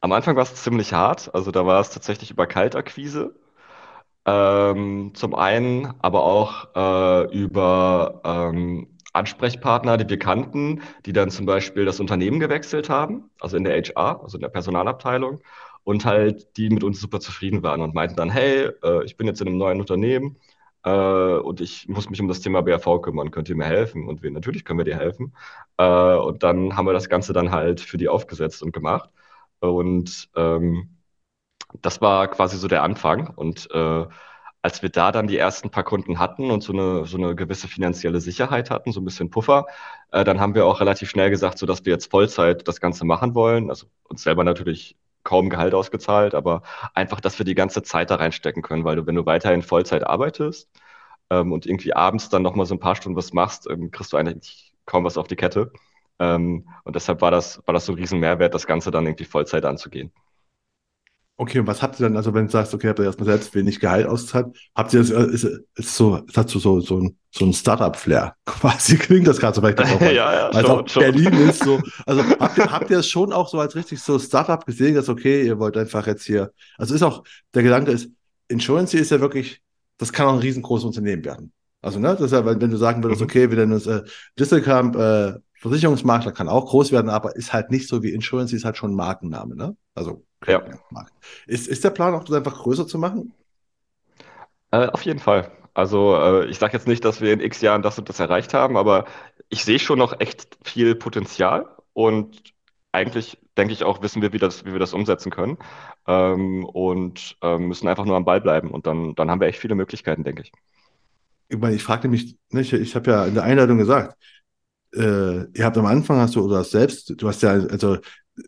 Am Anfang war es ziemlich hart, also da war es tatsächlich über Kaltakquise. Ähm, zum einen, aber auch äh, über ähm, Ansprechpartner, die wir kannten, die dann zum Beispiel das Unternehmen gewechselt haben, also in der HR, also in der Personalabteilung, und halt die mit uns super zufrieden waren und meinten dann, hey, äh, ich bin jetzt in einem neuen Unternehmen äh, und ich muss mich um das Thema BRV kümmern, könnt ihr mir helfen? Und wir, natürlich können wir dir helfen. Äh, und dann haben wir das Ganze dann halt für die aufgesetzt und gemacht. Und ähm, das war quasi so der Anfang. Und äh, als wir da dann die ersten paar Kunden hatten und so eine, so eine gewisse finanzielle Sicherheit hatten, so ein bisschen Puffer, äh, dann haben wir auch relativ schnell gesagt, so dass wir jetzt Vollzeit das Ganze machen wollen. Also uns selber natürlich kaum Gehalt ausgezahlt, aber einfach, dass wir die ganze Zeit da reinstecken können, weil du, wenn du weiterhin Vollzeit arbeitest ähm, und irgendwie abends dann nochmal so ein paar Stunden was machst, ähm, kriegst du eigentlich kaum was auf die Kette. Ähm, und deshalb war das, war das so ein riesen Mehrwert, das Ganze dann irgendwie Vollzeit anzugehen. Okay, und was habt ihr dann, also wenn du sagst, okay, habt ihr erstmal selbst wenig Gehalt auszahlt, habt ihr das, äh, ist, ist so, hat so, so, so ein, so ein Startup-Flair. Quasi klingt das gerade so, vielleicht das auch, ja, weil ja, weil schon, auch schon. Berlin ist, so. Also habt ihr, habt ihr es schon auch so als richtig so Startup gesehen, dass okay, ihr wollt einfach jetzt hier, also ist auch, der Gedanke ist, Insurance ist ja wirklich, das kann auch ein riesengroßes Unternehmen werden. Also, ne, das ist ja, wenn, wenn du sagen würdest, Mhm. okay, wir nennen uns äh, Distelkamp, äh, Versicherungsmakler kann auch groß werden, aber ist halt nicht so wie Insurance, ist halt schon ein Markenname, ne? Also, Ja. Ist, ist der Plan auch, das einfach größer zu machen? Äh, auf jeden Fall. Also äh, ich sage jetzt nicht, dass wir in X Jahren das und das erreicht haben, aber ich sehe schon noch echt viel Potenzial und eigentlich denke ich auch, wissen wir, wie das, wie wir das umsetzen können ähm, und ähm, müssen einfach nur am Ball bleiben und dann, dann haben wir echt viele Möglichkeiten, denke ich. Ich meine, ich fragte mich, ne, ich, ich habe ja in der Einleitung gesagt, äh, ihr habt am Anfang, hast du, oder hast selbst, du hast ja, also,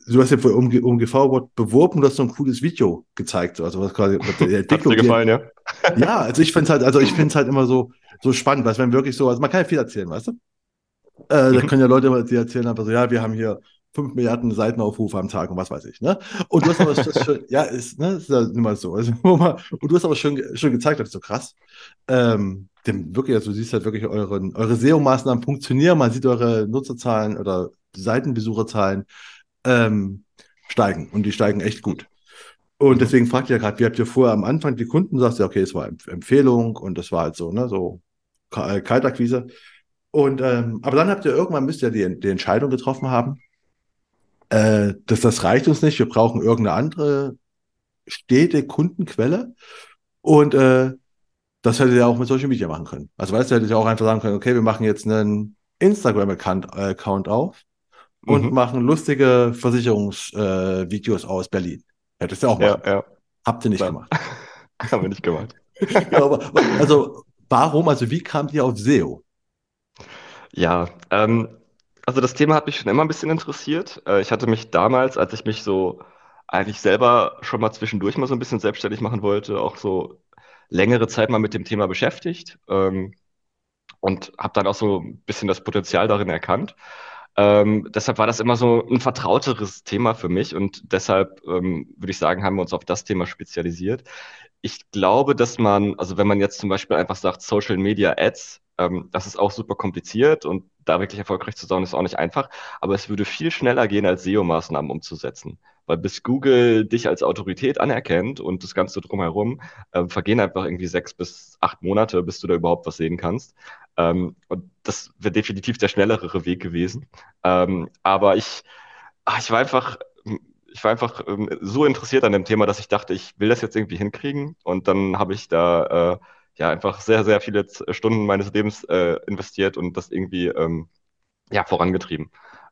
du hast ja für um, um GV beworben, du hast so ein cooles Video gezeigt, also was quasi was Hat's Entwicklung, dir die, gefallen, ja? Ja, also ich finde es halt, also ich finde es halt immer so, so spannend, weil wenn wirklich so, also man kann ja viel erzählen, weißt du? Äh, da Mhm. können ja Leute immer, die erzählen einfach so, ja, wir haben hier fünf Milliarden Seitenaufrufe am Tag und was weiß ich, ne? Und du hast aber das schon, ja, ist, ne, ist ja immer so. Also, und du hast aber schon, schon gezeigt, das ist so krass. Ähm, dem wirklich, also du siehst halt wirklich euren, eure SEO-Maßnahmen funktionieren, man sieht eure Nutzerzahlen oder Seitenbesucherzahlen ähm, steigen und die steigen echt gut. Und Mhm. deswegen fragt ihr gerade, wie habt ihr vorher am Anfang die Kunden, sagst ja, okay, es war Empf- Empfehlung und das war halt so, ne, so äh, Kaltakquise. Und ähm, aber dann habt ihr irgendwann müsst ihr die, die Entscheidung getroffen haben, äh, dass das reicht uns nicht, wir brauchen irgendeine andere stete Kundenquelle. Und äh, das hättet ihr auch mit Social Media machen können. Also weißt du, hättet ihr auch einfach sagen können, okay, wir machen jetzt einen Instagram-Account äh, Account auf und Mhm. machen lustige Versicherungsvideos äh, aus Berlin. Hättest du auch Ja, machen. ja. Habt ihr nicht Nein. gemacht. Haben wir nicht gemacht. Ja, aber also warum, also wie kamt ihr auf SEO? Ja, ähm, also das Thema hat mich schon immer ein bisschen interessiert. Äh, ich hatte mich damals, als ich mich so eigentlich selber schon mal zwischendurch mal so ein bisschen selbstständig machen wollte, auch so längere Zeit mal mit dem Thema beschäftigt. Ähm, und habe dann auch so ein bisschen das Potenzial darin erkannt. Ähm, deshalb war das immer so ein vertrauteres Thema für mich und deshalb ähm, würde ich sagen, haben wir uns auf das Thema spezialisiert. Ich glaube, dass man, also wenn man jetzt zum Beispiel einfach sagt Social Media Ads, ähm, das ist auch super kompliziert und da wirklich erfolgreich zu sein, ist auch nicht einfach, aber es würde viel schneller gehen, als SEO-Maßnahmen umzusetzen. Weil bis Google dich als Autorität anerkennt und das Ganze drumherum, äh, vergehen einfach irgendwie sechs bis acht Monate, bis du da überhaupt was sehen kannst. Ähm, und das wäre definitiv der schnellere Weg gewesen. Ähm, aber ich, ach, ich war einfach, ich war einfach ähm, so interessiert an dem Thema, dass ich dachte, ich will das jetzt irgendwie hinkriegen. Und dann habe ich da äh, ja einfach sehr, sehr viele Stunden meines Lebens äh, investiert und das irgendwie ähm, ja, vorangetrieben.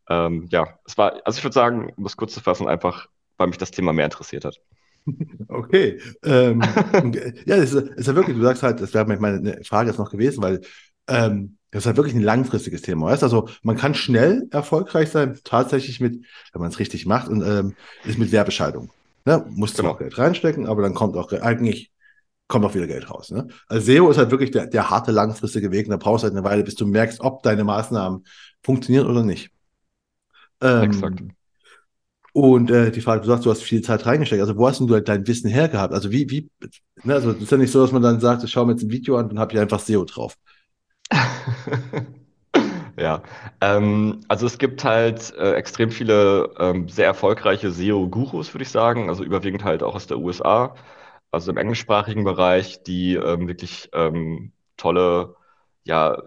Ähm, ja, es war, also ich würde sagen, um das kurz zu fassen, einfach, weil mich das Thema mehr interessiert hat. Okay. Ähm, äh, ja, es ist, ist ja wirklich, du sagst halt, das wäre meine Frage jetzt noch gewesen, weil ähm, das ist halt wirklich ein langfristiges Thema. Weißt? Also man kann schnell erfolgreich sein, tatsächlich mit, wenn man es richtig macht, und ähm, ist mit Werbeschaltung. Ne? Muss zwar auch Genau, Geld reinstecken, aber dann kommt auch eigentlich kommt auch wieder Geld raus. Ne? Also SEO ist halt wirklich der, der harte langfristige Weg und da brauchst du halt eine Weile, bis du merkst, ob deine Maßnahmen funktionieren oder nicht. Exakt. Ähm, und äh, die Frage, du sagst, du hast viel Zeit reingesteckt. Also wo hast denn du halt dein Wissen hergehabt? Also wie, wie, ne, also es ist ja nicht so, dass man dann sagt, ich schaue mir jetzt ein Video an und habe hier einfach SEO drauf. Ja, ähm, also es gibt halt äh, extrem viele ähm, sehr erfolgreiche SEO-Gurus, würde ich sagen, also überwiegend halt auch aus der USA, also im englischsprachigen Bereich, die ähm, wirklich ähm, tolle, ja,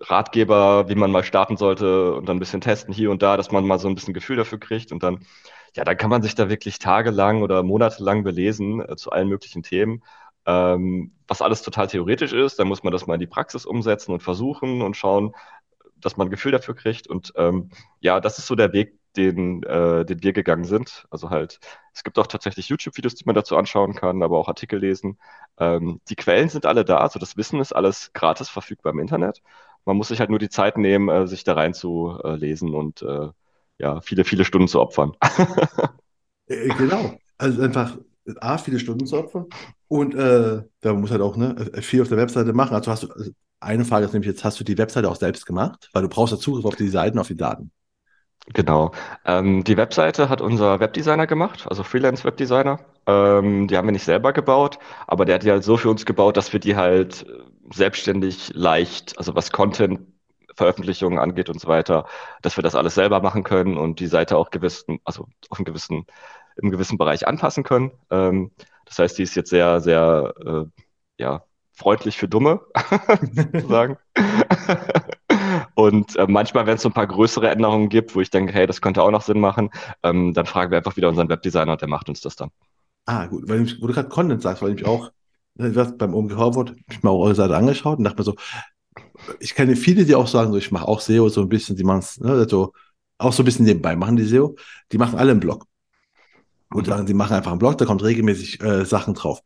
Ratgeber, wie man mal starten sollte und dann ein bisschen testen hier und da, dass man mal so ein bisschen Gefühl dafür kriegt und dann, ja, dann kann man sich da wirklich tagelang oder monatelang belesen äh, zu allen möglichen Themen. Ähm, was alles total theoretisch ist, dann muss man das mal in die Praxis umsetzen und versuchen und schauen, dass man ein Gefühl dafür kriegt. Und ähm, ja, das ist so der Weg, den, äh, den wir gegangen sind. Also halt, es gibt auch tatsächlich YouTube-Videos, die man dazu anschauen kann, aber auch Artikel lesen. Ähm, die Quellen sind alle da, also das Wissen ist alles gratis verfügbar im Internet. Man muss sich halt nur die Zeit nehmen, äh, sich da rein zu äh, lesen und äh, ja, viele, viele Stunden zu opfern. Genau. Also einfach A, viele Stunden zu opfern und äh, da muss halt auch ne, viel auf der Webseite machen. Also hast du, also eine Frage ist nämlich jetzt, hast du die Webseite auch selbst gemacht? Weil du brauchst ja Zugriff auf die Seiten, auf die Daten. Genau. Ähm, die Webseite hat unser Webdesigner gemacht, also Freelance-Webdesigner. Ähm, die haben wir nicht selber gebaut, aber der hat die halt so für uns gebaut, dass wir die halt selbstständig leicht, also was Content, Veröffentlichungen angeht und so weiter, dass wir das alles selber machen können und die Seite auch gewissen, also auf einen gewissen, im gewissen Bereich anpassen können. Ähm, das heißt, die ist jetzt sehr, sehr, äh, ja, freundlich für Dumme, sozusagen. Und äh, manchmal, wenn es so ein paar größere Änderungen gibt, wo ich denke, hey, das könnte auch noch Sinn machen, ähm, dann fragen wir einfach wieder unseren Webdesigner und der macht uns das dann. Ah, gut, weil ich, wo du gerade Content sagst, weil ich mich auch, was beim hab ich mir auch eure Seite angeschaut und dachte mir so, ich kenne viele, die auch sagen, so, ich mache auch SEO so ein bisschen, die machen es, ne, so, auch so ein bisschen nebenbei, machen die SEO, die machen alle einen Blog und Mhm. sagen, die machen einfach einen Blog, da kommt regelmäßig äh, Sachen drauf.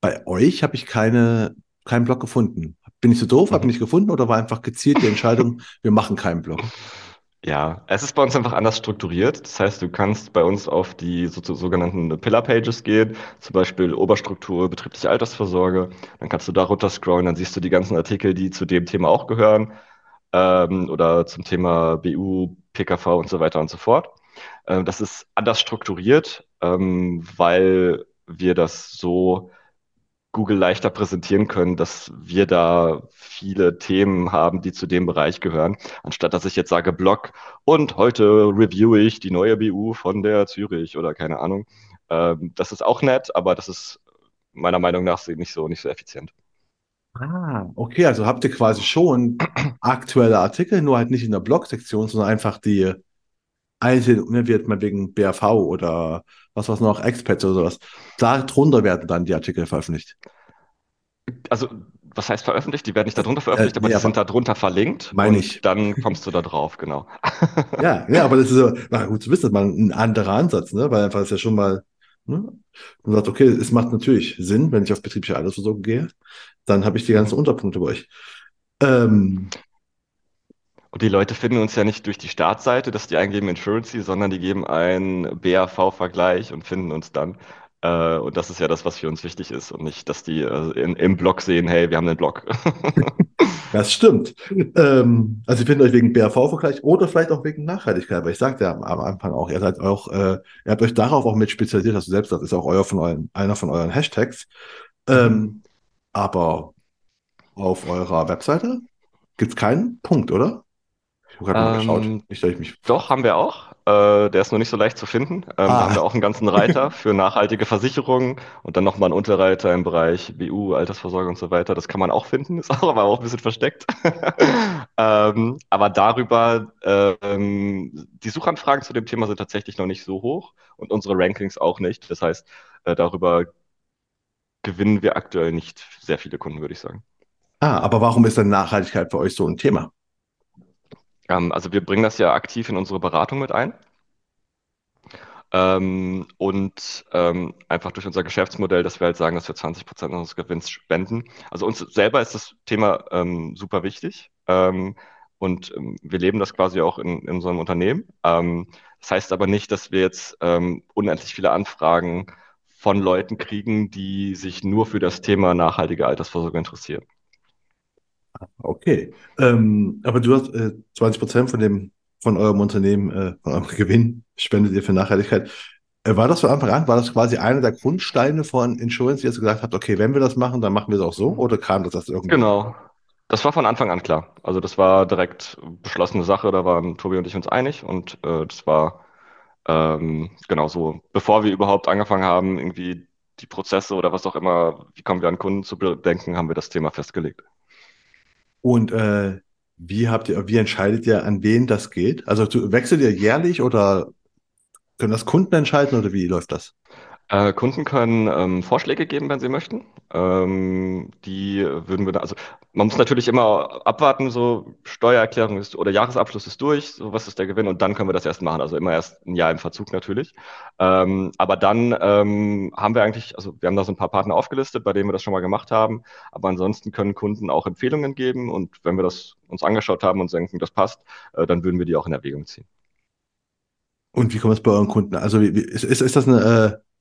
Bei euch habe ich keine, keinen Blog gefunden. Bin ich so doof, habe Mhm. nicht gefunden oder war einfach gezielt die Entscheidung, wir machen keinen Blog? Ja, es ist bei uns einfach anders strukturiert. Das heißt, du kannst bei uns auf die so, so, sogenannten Pillar-Pages gehen, zum Beispiel Oberstruktur, betriebliche Altersvorsorge. Dann kannst du da runter scrollen, dann siehst du die ganzen Artikel, die zu dem Thema auch gehören, ähm, oder zum Thema BU, PKV und so weiter und so fort. Ähm, das ist anders strukturiert, ähm, weil wir das so Google leichter präsentieren können, dass wir da viele Themen haben, die zu dem Bereich gehören, anstatt dass ich jetzt sage Blog und heute review ich die neue BU von der Zürich oder keine Ahnung. Ähm, das ist auch nett, aber das ist meiner Meinung nach nicht so, nicht so effizient. Ah, okay, also habt ihr quasi schon aktuelle Artikel, nur halt nicht in der Blog-Sektion, sondern einfach die einzelnen, ne, wird man wegen BRV oder was was noch, Expats oder sowas. Darunter werden dann die Artikel veröffentlicht. Also, was heißt veröffentlicht? Die werden nicht darunter Äh, veröffentlicht, aber nee, die aber sind darunter verlinkt meine und ich. dann kommst du da drauf, genau. Ja, ja, aber das ist so, na gut zu wissen, das ist mal ein anderer Ansatz, ne? Weil einfach ist ja schon mal, ne? Man sagt, okay, es macht natürlich Sinn, wenn ich auf betriebliche Altersvorsorge gehe, dann habe ich die ganzen Mhm. Unterpunkte bei euch. Ähm, Und die Leute finden uns ja nicht durch die Startseite, dass die eingeben Insurancy, sondern die geben einen BAV-Vergleich und finden uns dann. Äh, und das ist ja das, was für uns wichtig ist und nicht, dass die äh, in, im Blog sehen, hey, wir haben einen Blog. das stimmt. Ähm, also ich finde euch wegen BRV-Vergleich oder vielleicht auch wegen Nachhaltigkeit, weil ich sagte ja am, Anfang auch, ihr seid auch, äh, ihr habt euch darauf auch mit spezialisiert, hast du selbst gesagt, ist auch euer von euren, einer von euren Hashtags. Mhm. Ähm, aber auf eurer Webseite gibt es keinen Punkt, oder? Ich habe gerade mal geschaut. Ähm, Nicht, dass ich mich Doch, haben wir auch. Äh, der ist nur nicht so leicht zu finden. Ähm, da haben Ah, wir auch einen ganzen Reiter für nachhaltige Versicherungen und dann nochmal einen Unterreiter im Bereich BU, Altersvorsorge und so weiter. Das kann man auch finden, ist auch aber auch ein bisschen versteckt. Ähm, aber darüber, ähm, die Suchanfragen zu dem Thema sind tatsächlich noch nicht so hoch und unsere Rankings auch nicht. Das heißt, äh, darüber gewinnen wir aktuell nicht sehr viele Kunden, würde ich sagen. ah, aber warum ist denn Nachhaltigkeit für euch so ein Thema? Ähm, also wir bringen das ja aktiv in unsere Beratung mit ein. Ähm, und ähm, einfach durch unser Geschäftsmodell, dass wir halt sagen, dass wir 20 Prozent unseres Gewinns spenden. Also uns selber ist das Thema ähm, super wichtig. Ähm, und ähm, wir leben das quasi auch in, in unserem Unternehmen. Ähm, das heißt aber nicht, dass wir jetzt unendlich viele Anfragen von Leuten kriegen, die sich nur für das Thema nachhaltige Altersvorsorge interessieren. Okay. Ähm, aber du hast äh, 20 Prozent von dem, von eurem Unternehmen, äh, von eurem Gewinn spendet ihr für Nachhaltigkeit. Äh, war das von Anfang an, war das quasi einer der Grundsteine von Insurance, die jetzt gesagt habt, okay, wenn wir das machen, dann machen wir es auch so? Oder kam das erst irgendwann? Genau. Das war von Anfang an klar. Also das war direkt beschlossene Sache, da waren Tobi und ich uns einig und äh, das war ähm, genau so, bevor wir überhaupt angefangen haben, irgendwie die Prozesse oder was auch immer, wie kommen wir an Kunden zu denken, haben wir das Thema festgelegt. Und äh, wie habt ihr, wie entscheidet ihr, an wen das geht? Also wechselt ihr jährlich oder können das Kunden entscheiden oder wie läuft das? Äh, Kunden können ähm, Vorschläge geben, wenn sie möchten. Ähm, die würden wir also man muss natürlich immer abwarten, so Steuererklärung ist oder Jahresabschluss ist durch, so was ist der Gewinn und dann können wir das erst machen. Also immer erst ein Jahr im Verzug natürlich. Ähm, aber dann ähm, haben wir eigentlich, also wir haben da so ein paar Partner aufgelistet, bei denen wir das schon mal gemacht haben. Aber ansonsten können Kunden auch Empfehlungen geben und wenn wir das uns angeschaut haben und denken, das passt, äh, dann würden wir die auch in Erwägung ziehen. Und wie kommt es bei euren Kunden? Also ist, ist, ist das eine, äh,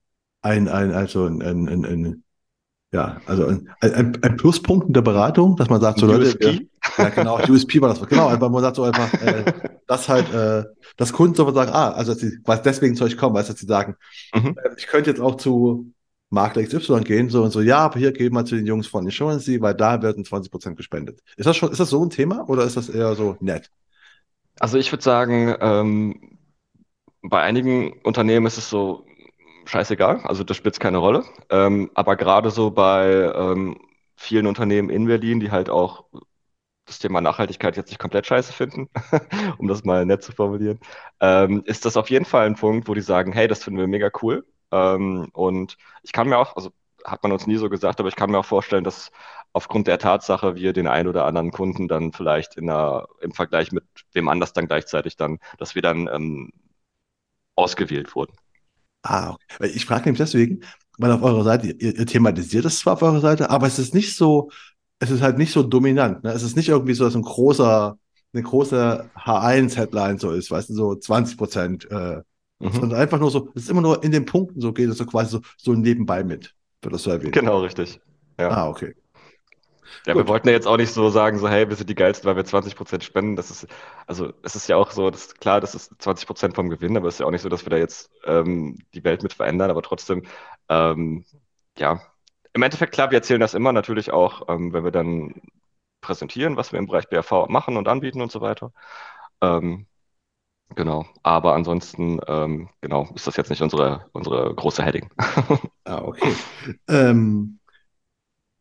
ein, ein, also ein, ein, ein, ein Ja, also ein, ein, ein Pluspunkt in der Beratung, dass man sagt, so Leute, USP? ja genau, USP war das, genau, einfach man sagt so einfach, äh, dass halt, äh, dass Kunden so sagen, ah, also dass sie was deswegen zu euch kommen, weißt du, dass sie sagen, Mhm. äh, ich könnte jetzt auch zu Makler XY gehen, so und so, ja, aber hier gehen wir zu den Jungs von Insurance, weil da werden 20% gespendet. Ist das schon, ist das so ein Thema oder ist das eher so nett? Also ich würde sagen, ähm, bei einigen Unternehmen ist es so scheißegal, also das spielt keine Rolle. Ähm, aber gerade so bei ähm, vielen Unternehmen in Berlin, die halt auch das Thema Nachhaltigkeit jetzt nicht komplett scheiße finden, um das mal nett zu formulieren, ähm, ist das auf jeden Fall ein Punkt, wo die sagen, hey, das finden wir mega cool. Ähm, und ich kann mir auch, also hat man uns nie so gesagt, aber ich kann mir auch vorstellen, dass aufgrund der Tatsache wir den einen oder anderen Kunden dann vielleicht in einer, im Vergleich mit wem anders dann gleichzeitig dann, dass wir dann ähm, ausgewählt wurden. Ah, okay. Ich frage nämlich deswegen, weil auf eurer Seite, ihr, ihr thematisiert es zwar auf eurer Seite, aber es ist nicht so, es ist halt nicht so dominant. Ne? Es ist nicht irgendwie so, dass ein großer eine große H1-Headline so ist, weißt du, so 20 Prozent, äh, Mhm. sondern einfach nur so, es ist immer nur in den Punkten so geht es so quasi so, so nebenbei mit, wird das so erwähnt. Genau, richtig. Ja. Ah, okay. Ja, wir Gut. wollten ja jetzt auch nicht so sagen, so, hey, wir sind die Geilsten, weil wir 20% spenden. Das ist, also, es ist ja auch so, das, klar, das ist 20% vom Gewinn, aber es ist ja auch nicht so, dass wir da jetzt ähm, die Welt mit verändern, aber trotzdem, ähm, ja, im Endeffekt, klar, wir erzählen das immer natürlich auch, ähm, wenn wir dann präsentieren, was wir im Bereich BRV machen und anbieten und so weiter. Ähm, genau, aber ansonsten, ähm, genau, ist das jetzt nicht unsere, unsere große Heading. Ah, okay. Ähm,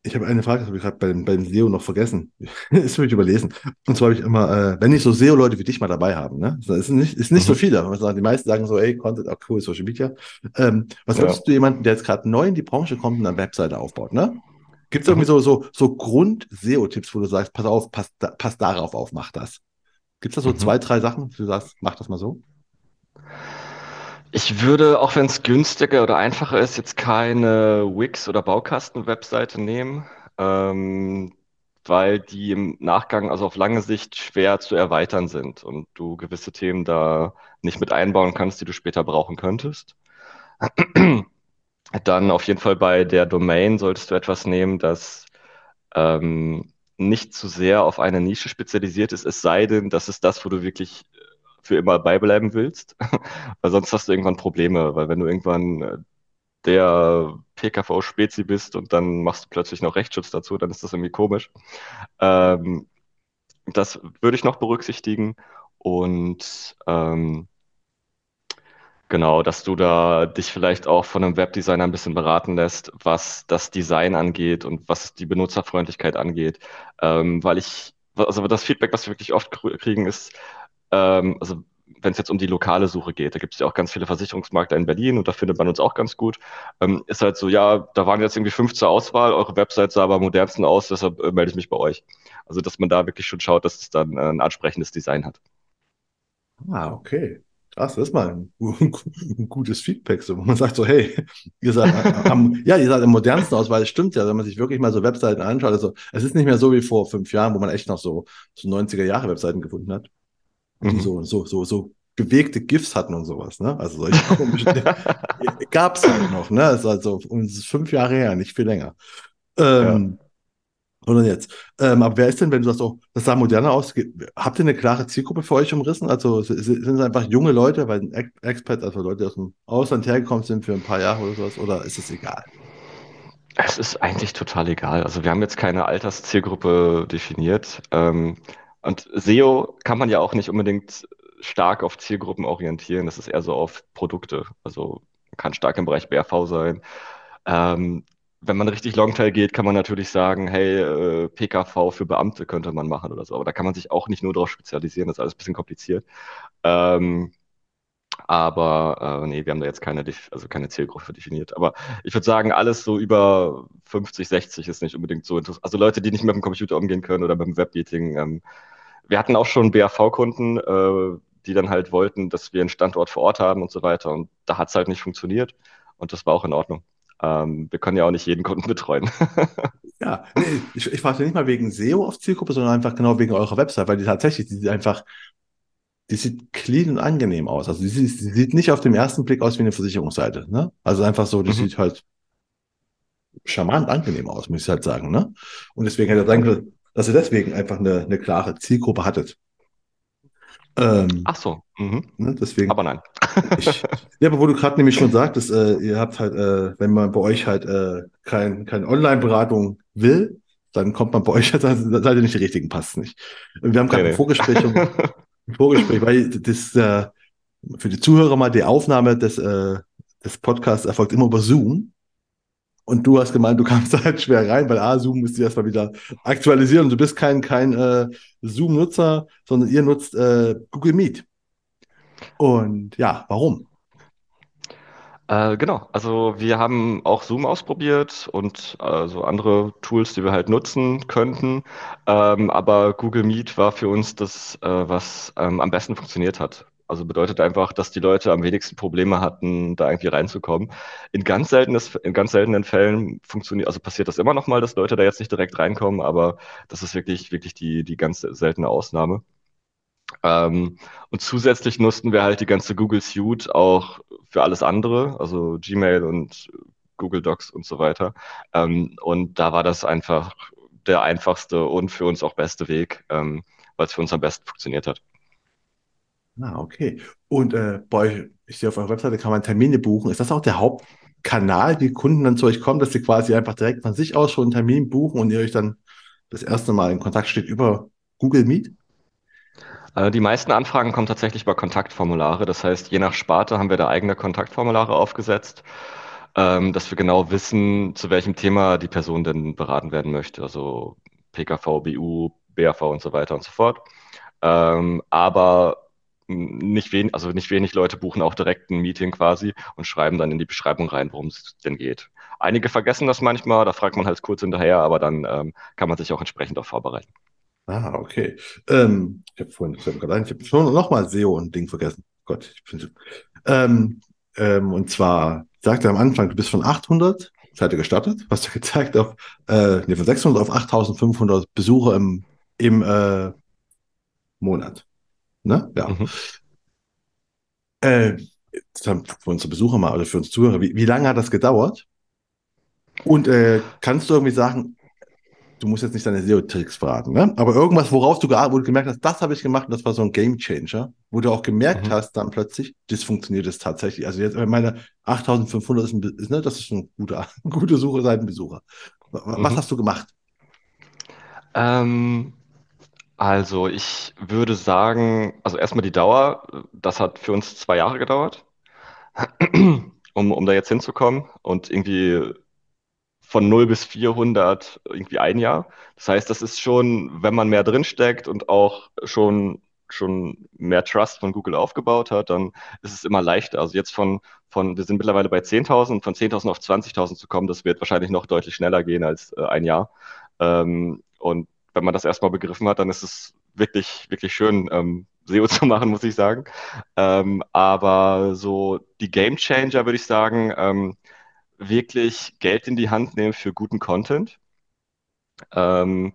ich habe eine Frage, das habe ich gerade bei dem, bei dem SEO noch vergessen. Ist für mich überlesen. Und zwar habe ich immer, äh, wenn ich so SEO-Leute wie dich mal dabei haben, ne? Das ist nicht, ist nicht so Mhm. viele. aber sagen- Die meisten sagen so, ey, Content, auch cool, Social Media. Ähm, was Ja. würdest du jemanden, der jetzt gerade neu in die Branche kommt und eine Webseite aufbaut, ne? Gibt es Mhm. irgendwie so, so, so Grund-SEO-Tipps, wo du sagst, pass auf, pass, da, pass darauf auf, mach das? Gibt es da so Mhm. zwei, drei Sachen, wo du sagst, mach das mal so? Ich würde, auch wenn es günstiger oder einfacher ist, jetzt keine Wix- oder Baukasten-Webseite nehmen, ähm, weil die im Nachgang, also auf lange Sicht, schwer zu erweitern sind und du gewisse Themen da nicht mit einbauen kannst, die du später brauchen könntest. Dann auf jeden Fall bei der Domain solltest du etwas nehmen, das ähm, nicht zu sehr auf eine Nische spezialisiert ist, es sei denn, das ist das, wo du wirklich für immer beibleiben willst. Weil sonst hast du irgendwann Probleme, weil wenn du irgendwann äh, der PKV-Spezi bist und dann machst du plötzlich noch Rechtsschutz dazu, dann ist das irgendwie komisch. Ähm, das würde ich noch berücksichtigen und ähm, genau, dass du da dich vielleicht auch von einem Webdesigner ein bisschen beraten lässt, was das Design angeht und was die Benutzerfreundlichkeit angeht. Ähm, weil ich, also das Feedback, was wir wirklich oft kr- kriegen, ist, ähm, also wenn es jetzt um die lokale Suche geht, da gibt es ja auch ganz viele Versicherungsmakler in Berlin und da findet man uns auch ganz gut. Ähm, ist halt so, ja, da waren jetzt irgendwie fünf zur Auswahl, eure Website sah aber am modernsten aus, deshalb äh, melde ich mich bei euch. Also, dass man da wirklich schon schaut, dass es dann äh, ein ansprechendes Design hat. Ah, okay. Krass, das ist mal ein, ein gutes Feedback, so, wo man sagt so, hey, ihr seid am, ja, ihr seid am modernsten aus, weil es stimmt ja, wenn man sich wirklich mal so Webseiten anschaut, also es ist nicht mehr so wie vor fünf Jahren, wo man echt noch so, so 90er Jahre Webseiten gefunden hat, die Mhm. so, so, so, so bewegte GIFs hatten und sowas, ne? Also solche komischen gab es halt noch, ne? Ist also ist fünf Jahre her, nicht viel länger. Ähm, Oder jetzt. Ähm, aber wer ist denn, wenn du sagst, oh, das sah moderner aus, habt ihr eine klare Zielgruppe für euch umrissen? Also sind es einfach junge Leute, weil ein Ex- Expat, also Leute, die aus dem Ausland hergekommen sind für ein paar Jahre oder sowas, oder ist es egal? Es ist eigentlich total egal. Also wir haben jetzt keine Alterszielgruppe definiert. Ähm, und SEO kann man ja auch nicht unbedingt stark auf Zielgruppen orientieren. Das ist eher so auf Produkte. Also kann stark im Bereich BRV sein. Ähm, wenn man richtig Longtail geht, kann man natürlich sagen, hey, äh, PKV für Beamte könnte man machen oder so. Aber da kann man sich auch nicht nur darauf spezialisieren. Das ist alles ein bisschen kompliziert. Ähm, aber äh, nee, wir haben da jetzt keine, also keine Zielgruppe definiert. Aber ich würde sagen, alles so über 50, 60 ist nicht unbedingt so interessant. Also Leute, die nicht mit dem Computer umgehen können oder mit dem Webmeeting. Ähm, wir hatten auch schon BAV-Kunden, äh, die dann halt wollten, dass wir einen Standort vor Ort haben und so weiter. Und da hat es halt nicht funktioniert. Und das war auch in Ordnung. Ähm, wir können ja auch nicht jeden Kunden betreuen. Ja, ich, ich fragte nicht mal wegen SEO auf Zielgruppe, sondern einfach genau wegen eurer Website, weil die tatsächlich, die einfach, die sieht clean und angenehm aus. Also die, sieht- die sieht nicht auf den ersten Blick aus wie eine Versicherungsseite, ne? Also einfach so, die Mhm. sieht halt charmant angenehm aus, muss ich halt sagen, ne? Und deswegen hätte er können, dass ihr deswegen einfach eine, eine klare Zielgruppe hattet. Ähm, Ach so. Mhm. ne? Deswegen. Aber nein. Ich, ja, aber wo du gerade nämlich schon sagtest, äh, ihr habt halt, äh, wenn man bei euch halt äh, kein, keine Online-Beratung will, dann kommt man bei euch, halt, dann seid ihr nicht die richtigen, passt nicht. Wir haben gerade Nee, nee. Vorgespräch, Vorgespräch, weil das äh, für die Zuhörer mal die Aufnahme des, äh, des Podcasts erfolgt immer über Zoom. Und du hast gemeint, du kamst halt schwer rein, weil A, Zoom müsst ihr erstmal wieder aktualisieren. Du bist kein, kein äh, Zoom-Nutzer, sondern ihr nutzt äh, Google Meet. Und ja, warum? Äh, genau, also wir haben auch Zoom ausprobiert und äh, so andere Tools, die wir halt nutzen könnten. Ähm, aber Google Meet war für uns das, äh, was ähm, am besten funktioniert hat. Also bedeutet einfach, dass die Leute am wenigsten Probleme hatten, da irgendwie reinzukommen. In ganz seltenes, in ganz seltenen Fällen funktioniert, also passiert das immer noch mal, dass Leute da jetzt nicht direkt reinkommen, aber das ist wirklich, wirklich die, die ganz seltene Ausnahme. Ähm, und zusätzlich nutzten wir halt die ganze Google Suite auch für alles andere, also Gmail und Google Docs und so weiter. Ähm, und da war das einfach der einfachste und für uns auch beste Weg, ähm, weil es für uns am besten funktioniert hat. Ah, okay. Und äh, bei euch, ich sehe auf eurer Webseite, kann man Termine buchen. Ist das auch der Hauptkanal, wie Kunden dann zu euch kommen, dass sie quasi einfach direkt von sich aus schon einen Termin buchen und ihr euch dann das erste Mal in Kontakt steht über Google Meet? Äh, die meisten Anfragen kommen tatsächlich über Kontaktformulare. Das heißt, je nach Sparte haben wir da eigene Kontaktformulare aufgesetzt, ähm, dass wir genau wissen, zu welchem Thema die Person denn beraten werden möchte. Also PKV, BU, BAV und so weiter und so fort. Ähm, aber nicht wenig, also nicht wenig Leute buchen auch direkt ein Meeting quasi und schreiben dann in die Beschreibung rein, worum es denn geht. Einige vergessen das manchmal, da fragt man halt kurz hinterher, aber dann ähm, kann man sich auch entsprechend darauf vorbereiten. Ah, okay. Ähm, ich habe vorhin, ich habe schon nochmal SEO und Ding vergessen. Gott, ich bin so. Ähm, ähm, und zwar sagte er am Anfang, du bist von 800 Seite gestartet, hast du gezeigt auf, äh, nee, von 600 auf 8500 Besucher im, im äh, Monat. Ne? Ja. Mhm. Äh, für unsere Besucher mal oder für uns Zuhörer, wie, wie lange hat das gedauert? Und äh, kannst du irgendwie sagen, du musst jetzt nicht deine SEO-Tricks verraten, ne? aber irgendwas, worauf du, wo du gemerkt hast, das habe ich gemacht und das war so ein Game Changer, wo du auch gemerkt mhm. hast, dann plötzlich, das funktioniert es tatsächlich. Also jetzt meine 8500 ist, ein, ist ne, das ist ein guter, gute Suche Seitenbesucher. Was mhm. hast du gemacht? Ähm, also ich würde sagen, also erstmal die Dauer, das hat für uns zwei Jahre gedauert, um, um da jetzt hinzukommen und irgendwie von 0 bis 400 irgendwie ein Jahr. Das heißt, das ist schon, wenn man mehr drinsteckt und auch schon, schon mehr Trust von Google aufgebaut hat, dann ist es immer leichter. Also jetzt von, von wir sind mittlerweile bei 10.000, von 10.000 auf 20.000 zu kommen, das wird wahrscheinlich noch deutlich schneller gehen als äh, ein Jahr. Ähm, und wenn man das erstmal begriffen hat, dann ist es wirklich, wirklich schön, ähm, SEO zu machen, muss ich sagen. Ähm, aber so die Game Changer, würde ich sagen, ähm, wirklich Geld in die Hand nehmen für guten Content. Ähm,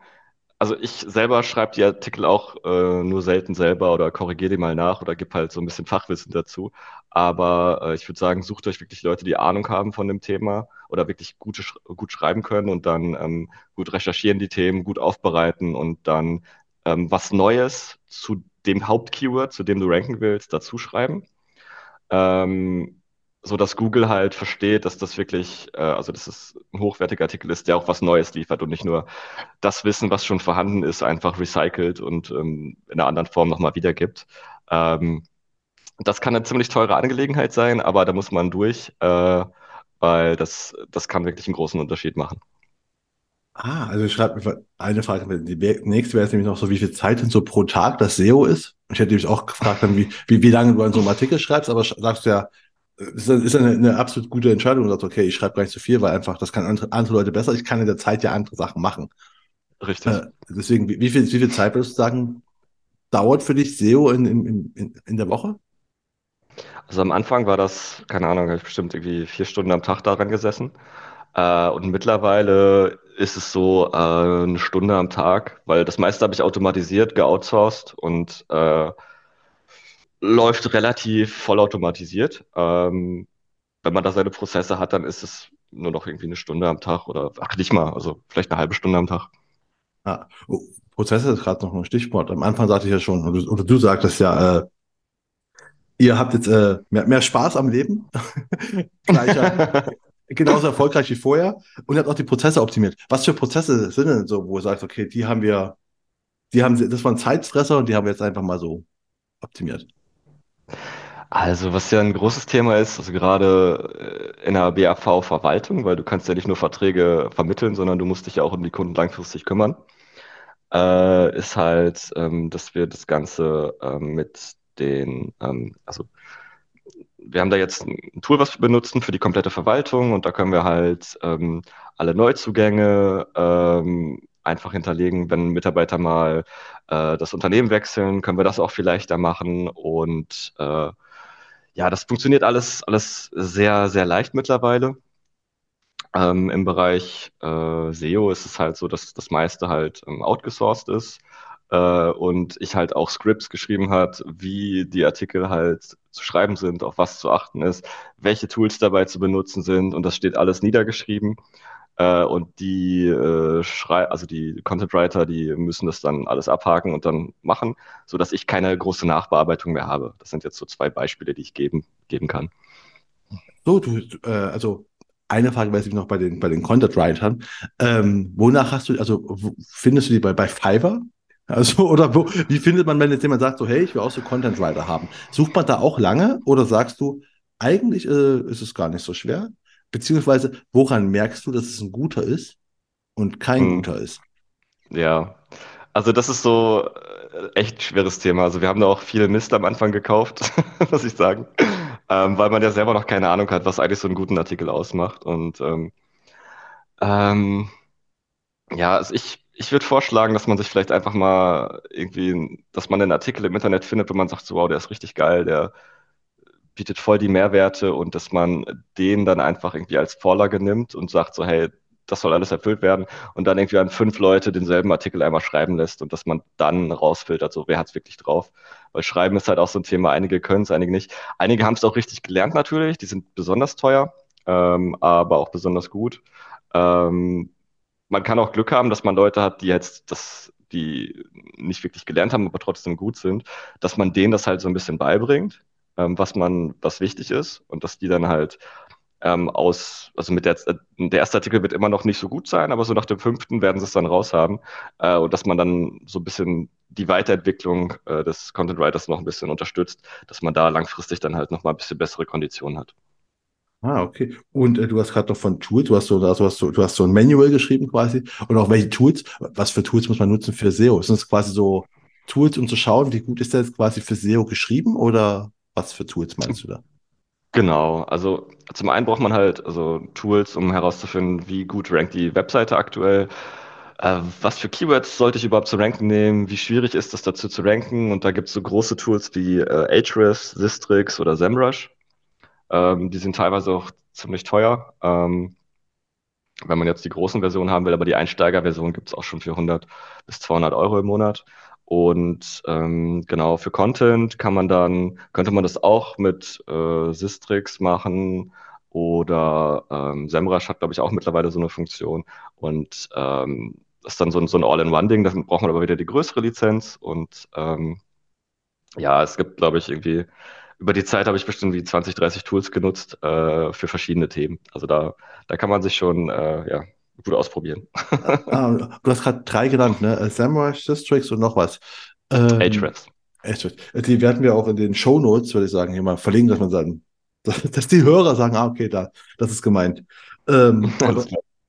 also ich selber schreibe die Artikel auch äh, nur selten selber oder korrigiere die mal nach oder gebe halt so ein bisschen Fachwissen dazu. Aber äh, ich würde sagen, sucht euch wirklich Leute, die Ahnung haben von dem Thema oder wirklich gute, gut schreiben können und dann ähm, gut recherchieren die Themen, gut aufbereiten und dann ähm, was Neues zu dem Hauptkeyword, zu dem du ranken willst, dazu schreiben. Ähm, so dass Google halt versteht, dass das wirklich, äh, also dass es ein hochwertiger Artikel ist, der auch was Neues liefert und nicht nur das Wissen, was schon vorhanden ist, einfach recycelt und ähm, in einer anderen Form nochmal wiedergibt. Ähm, das kann eine ziemlich teure Angelegenheit sein, aber da muss man durch, äh, weil das, das kann wirklich einen großen Unterschied machen. Ah, also ich schreibe eine Frage. Die nächste wäre jetzt nämlich noch so, wie viel Zeit denn so pro Tag das SEO ist. Ich hätte mich auch gefragt, wie, wie, wie lange du an so einem Artikel schreibst, aber sagst du ja, ist, ist eine, eine absolut gute Entscheidung und sagt, okay, ich schreibe gar nicht so viel, weil einfach, das kann andere, andere Leute besser. Ich kann in der Zeit ja andere Sachen machen. Richtig. Äh, deswegen, wie, wie, viel, wie viel Zeit würdest du sagen, dauert für dich SEO in, in, in, in der Woche? Also am Anfang war das, keine Ahnung, habe ich bestimmt irgendwie vier Stunden am Tag daran gesessen. Äh, und mittlerweile ist es so äh, eine Stunde am Tag, weil das meiste habe ich automatisiert, geoutsourced und äh, läuft relativ vollautomatisiert. Ähm, wenn man da seine Prozesse hat, dann ist es nur noch irgendwie eine Stunde am Tag oder ach nicht mal, also vielleicht eine halbe Stunde am Tag. Ah, oh, Prozesse ist gerade noch ein Stichwort. Am Anfang sagte ich ja schon, oder, oder du sagtest ja, äh, ihr habt jetzt äh, mehr, mehr Spaß am Leben, Gleicher, genauso erfolgreich wie vorher und ihr habt auch die Prozesse optimiert. Was für Prozesse sind denn so, wo ihr sagt, okay, die haben wir, die haben, das waren Zeitfresser und die haben wir jetzt einfach mal so optimiert? Also, was ja ein großes Thema ist, also gerade äh, in der BAV-Verwaltung, weil du kannst ja nicht nur Verträge vermitteln, sondern du musst dich ja auch um die Kunden langfristig kümmern, äh, ist halt, ähm, dass wir das Ganze ähm, mit den, ähm, also wir haben da jetzt ein Tool, was wir benutzen für die komplette Verwaltung und da können wir halt ähm, alle Neuzugänge ähm, einfach hinterlegen, wenn Mitarbeiter mal äh, das Unternehmen wechseln, können wir das auch viel leichter machen und äh, ja, das funktioniert alles, alles sehr, sehr leicht mittlerweile. Ähm, Im Bereich äh, SEO ist es halt so, dass das meiste halt ähm, outgesourced ist. Äh, und ich halt auch Scripts geschrieben hat, wie die Artikel halt zu schreiben sind, auf was zu achten ist, welche Tools dabei zu benutzen sind und das steht alles niedergeschrieben. Äh, und die äh, also die Content Writer, die müssen das dann alles abhaken und dann machen, so dass ich keine große Nachbearbeitung mehr habe. Das sind jetzt so zwei Beispiele, die ich geben, geben kann. So, du, äh, also eine Frage weiß ich noch bei den, bei den Content Writern. Ähm, wonach hast du, also findest du die bei, bei Fiverr? Also, oder wo, wie findet man, wenn jetzt jemand sagt, so, hey, ich will auch so Content Writer haben? Sucht man da auch lange oder sagst du, eigentlich äh, ist es gar nicht so schwer? Beziehungsweise, woran merkst du, dass es ein guter ist und kein hm. guter ist? Ja, also das ist so äh, echt schweres Thema. Also wir haben da auch viel Mist am Anfang gekauft, muss ich sagen, ähm, weil man ja selber noch keine Ahnung hat, was eigentlich so einen guten Artikel ausmacht. Und ähm, ähm, ja, also ich, ich würde vorschlagen, dass man sich vielleicht einfach mal irgendwie, dass man einen Artikel im Internet findet, wenn man sagt, so, wow, der ist richtig geil, der bietet voll die Mehrwerte und dass man den dann einfach irgendwie als Vorlage nimmt und sagt so, hey, das soll alles erfüllt werden und dann irgendwie an fünf Leute denselben Artikel einmal schreiben lässt und dass man dann rausfiltert, so wer hat es wirklich drauf. Weil Schreiben ist halt auch so ein Thema, einige können es, einige nicht. Einige haben es auch richtig gelernt natürlich, die sind besonders teuer, ähm, aber auch besonders gut. Ähm, man kann auch Glück haben, dass man Leute hat, die jetzt das, die nicht wirklich gelernt haben, aber trotzdem gut sind, dass man denen das halt so ein bisschen beibringt, ähm, was man, was wichtig ist und dass die dann halt ähm, aus, also mit der, der erste Artikel wird immer noch nicht so gut sein, aber so nach dem fünften werden sie es dann raushaben äh, und dass man dann so ein bisschen die Weiterentwicklung äh, des Content Writers noch ein bisschen unterstützt, dass man da langfristig dann halt noch mal ein bisschen bessere Konditionen hat. Ah, okay. Und äh, du hast gerade noch von Tools, du hast so, also hast so, du hast so ein Manual geschrieben quasi. Und auch welche Tools, was für Tools muss man nutzen für SEO? Sind es quasi so Tools, um zu schauen, wie gut ist jetzt quasi für SEO geschrieben oder was für Tools meinst du da? Genau, also zum einen braucht man halt also Tools, um herauszufinden, wie gut rankt die Webseite aktuell. Äh, was für Keywords sollte ich überhaupt zu ranken nehmen? Wie schwierig ist es dazu zu ranken? Und da gibt es so große Tools wie äh, Ahrefs, Sistrix oder SEMrush. Ähm, die sind teilweise auch ziemlich teuer. Ähm, wenn man jetzt die großen Versionen haben will, aber die Einsteigerversion gibt es auch schon für 100 bis 200 Euro im Monat. Und ähm, genau für Content kann man dann, könnte man das auch mit äh, Sistrix machen oder ähm, SEMrush hat, glaube ich, auch mittlerweile so eine Funktion. Und ähm, das ist dann so, so ein All-in-One-Ding, da braucht man aber wieder die größere Lizenz. Und ähm, ja, es gibt, glaube ich, irgendwie über die Zeit habe ich bestimmt wie 20, 30 Tools genutzt äh, für verschiedene Themen. Also da, da kann man sich schon äh, ja, gut ausprobieren. ah, du hast gerade drei genannt, ne? Äh, Samurai Districts und noch was. Ähm, Ahrefs. Die werden wir auch in den Show Notes, würde ich sagen, hier mal verlinken, dass man sagen, dass, dass die Hörer sagen, ah, okay, da, das ist gemeint. Ähm, aber,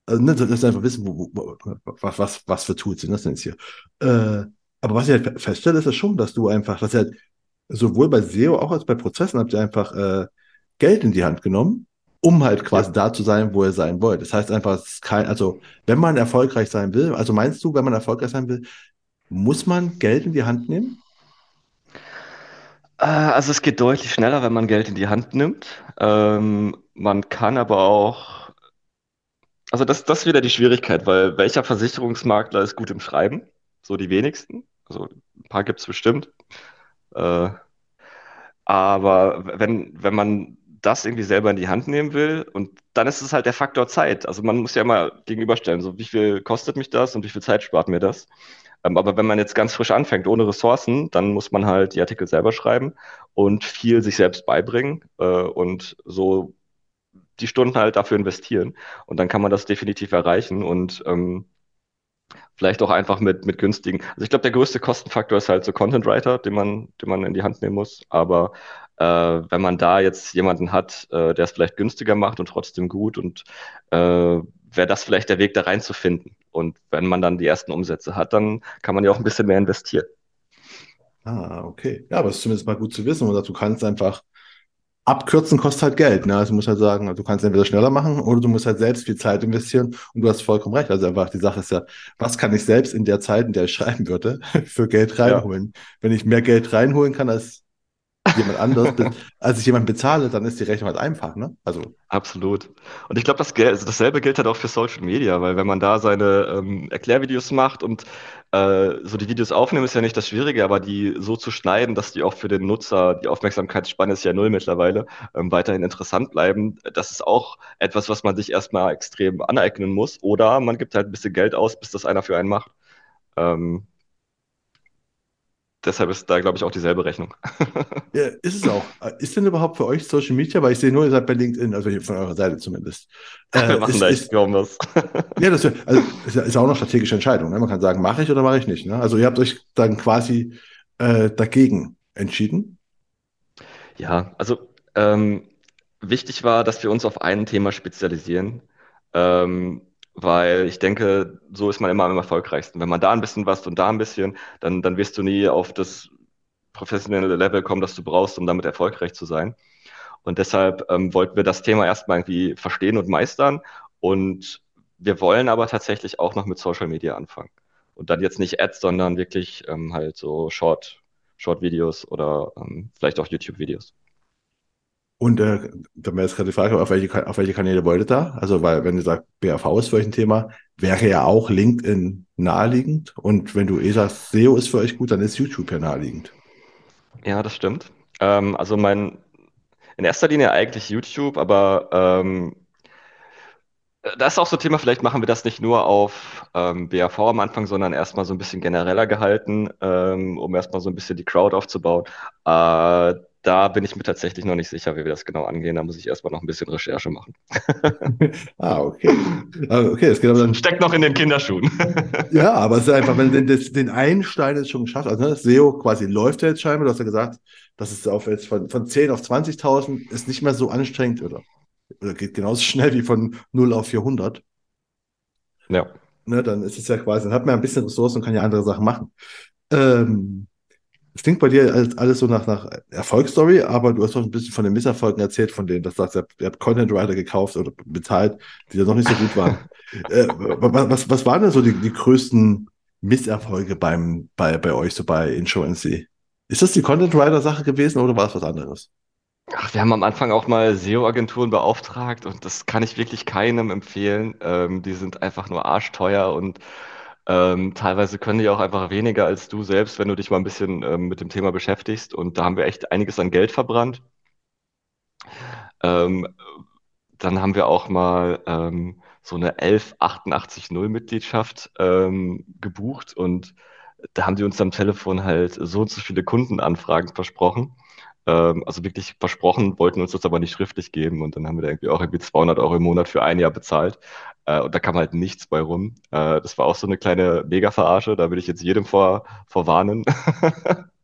also, ne, dass einfach wissen, wo, wo, was, was, was für Tools sind das denn jetzt hier. Äh, aber was ich halt feststelle, ist ja schon, dass du einfach, dass halt sowohl bei SEO auch als bei Prozessen habt ihr einfach äh, Geld in die Hand genommen, um halt quasi da zu sein, wo ihr sein wollt. Das heißt einfach, es ist kein, also wenn man erfolgreich sein will, also meinst du, wenn man erfolgreich sein will, muss man Geld in die Hand nehmen? Äh, also es geht deutlich schneller, wenn man Geld in die Hand nimmt. Ähm, man kann aber auch, also das, das ist wieder die Schwierigkeit, weil welcher Versicherungsmakler ist gut im Schreiben? So die wenigsten. Also ein paar gibt es bestimmt. Äh, aber wenn, wenn man das irgendwie selber in die Hand nehmen will, und dann ist es halt der Faktor Zeit. Also man muss ja immer gegenüberstellen, so wie viel kostet mich das und wie viel Zeit spart mir das. Ähm, aber wenn man jetzt ganz frisch anfängt, ohne Ressourcen, dann muss man halt die Artikel selber schreiben und viel sich selbst beibringen äh, und so die Stunden halt dafür investieren. Und dann kann man das definitiv erreichen. Und ähm, Vielleicht auch einfach mit, mit günstigen. Also ich glaube, der größte Kostenfaktor ist halt so Content Writer, den man, den man in die Hand nehmen muss. Aber äh, wenn man da jetzt jemanden hat, äh, der es vielleicht günstiger macht und trotzdem gut und äh, wäre das vielleicht der Weg da reinzufinden. Und wenn man dann die ersten Umsätze hat, dann kann man ja auch ein bisschen mehr investieren. Ah, okay. Ja, aber es ist zumindest mal gut zu wissen. Oder du kannst einfach abkürzen kostet halt Geld. Ne? Also du musst halt sagen, du kannst entweder schneller machen oder du musst halt selbst viel Zeit investieren und du hast vollkommen recht. Also einfach die Sache ist ja, was kann ich selbst in der Zeit, in der ich schreiben würde, für Geld reinholen? Ja. Wenn ich mehr Geld reinholen kann als jemand anderes, als ich jemanden bezahle, dann ist die Rechnung halt einfach, ne? Also. Absolut. Und ich glaube, das, also dasselbe gilt halt auch für Social Media, weil wenn man da seine ähm, Erklärvideos macht und äh, so die Videos aufnehmen, ist ja nicht das Schwierige, aber die so zu schneiden, dass die auch für den Nutzer, die Aufmerksamkeitsspanne ist ja null mittlerweile, ähm, weiterhin interessant bleiben, das ist auch etwas, was man sich erstmal extrem aneignen muss. Oder man gibt halt ein bisschen Geld aus, bis das einer für einen macht. Ähm, deshalb ist da, glaube ich, auch dieselbe Rechnung. ja, ist es auch. Ist denn überhaupt für euch Social Media? Weil ich sehe nur, ihr seid bei LinkedIn, also von eurer Seite zumindest. Äh, Wir machen ist, da echt kaum was. ja, das also, ist, ist auch eine strategische Entscheidung. Ne? Man kann sagen, mache ich oder mache ich nicht. Ne? Also ihr habt euch dann quasi äh, dagegen entschieden. Ja, also ähm, wichtig war, dass wir uns auf ein Thema spezialisieren. Ähm, weil ich denke, so ist man immer am erfolgreichsten. Wenn man da ein bisschen was und da ein bisschen, dann, dann wirst du nie auf das professionelle Level kommen, das du brauchst, um damit erfolgreich zu sein. Und deshalb ähm, wollten wir das Thema erstmal irgendwie verstehen und meistern. Und wir wollen aber tatsächlich auch noch mit Social Media anfangen. Und dann jetzt nicht Ads, sondern wirklich ähm, halt so Short, Short-Videos oder ähm, vielleicht auch YouTube-Videos. Und äh, da wäre jetzt gerade die Frage, auf welche, auf welche Kanäle wollt ihr da? Also, weil, wenn ihr sagt, BAV ist für euch ein Thema, wäre ja auch LinkedIn naheliegend. Und wenn du eh sagst, SEO ist für euch gut, dann ist YouTube ja naheliegend. Ja, das stimmt. Ähm, also mein, in erster Linie eigentlich YouTube, aber ähm, das ist auch so ein Thema, vielleicht machen wir das nicht nur auf ähm, BAV am Anfang, sondern erstmal so ein bisschen genereller gehalten, ähm, um erstmal so ein bisschen die Crowd aufzubauen. Äh, da bin ich mir tatsächlich noch nicht sicher, wie wir das genau angehen. Da muss ich erstmal noch ein bisschen Recherche machen. ah, okay. Ah, okay, das geht aber dann. Steckt noch in den Kinderschuhen. ja, aber es ist einfach, wenn du den, den einen Stein jetzt schon geschafft hast, also ne, SEO quasi läuft ja jetzt scheinbar, du hast ja gesagt, dass es auf jetzt von, von 10 auf 20.000 ist nicht mehr so anstrengend oder, oder geht genauso schnell wie von 0 auf 400. Ja. Ne, dann ist es ja quasi, dann hat man ein bisschen Ressourcen und kann ja andere Sachen machen. Ähm, es klingt bei dir alles so nach, nach Erfolgsstory, aber du hast auch ein bisschen von den Misserfolgen erzählt, von denen, dass du sagst, ihr habt Content Writer gekauft oder bezahlt, die da noch nicht so gut waren. äh, was, was waren denn so die, die größten Misserfolge beim, bei, bei euch, so bei Insurance? Ist das die Content Writer Sache gewesen oder war es was anderes? Ach, wir haben am Anfang auch mal SEO-Agenturen beauftragt und das kann ich wirklich keinem empfehlen. Ähm, die sind einfach nur arschteuer und ähm, teilweise können die auch einfach weniger als du selbst, wenn du dich mal ein bisschen ähm, mit dem Thema beschäftigst. Und da haben wir echt einiges an Geld verbrannt. Ähm, dann haben wir auch mal ähm, so eine 11880 Mitgliedschaft ähm, gebucht und da haben die uns am Telefon halt so und so viele Kundenanfragen versprochen. Ähm, also wirklich versprochen, wollten uns das aber nicht schriftlich geben und dann haben wir da irgendwie auch irgendwie 200 Euro im Monat für ein Jahr bezahlt. Äh, und da kam halt nichts bei rum. Äh, das war auch so eine kleine Mega-Verarsche, da will ich jetzt jedem vor, vorwarnen.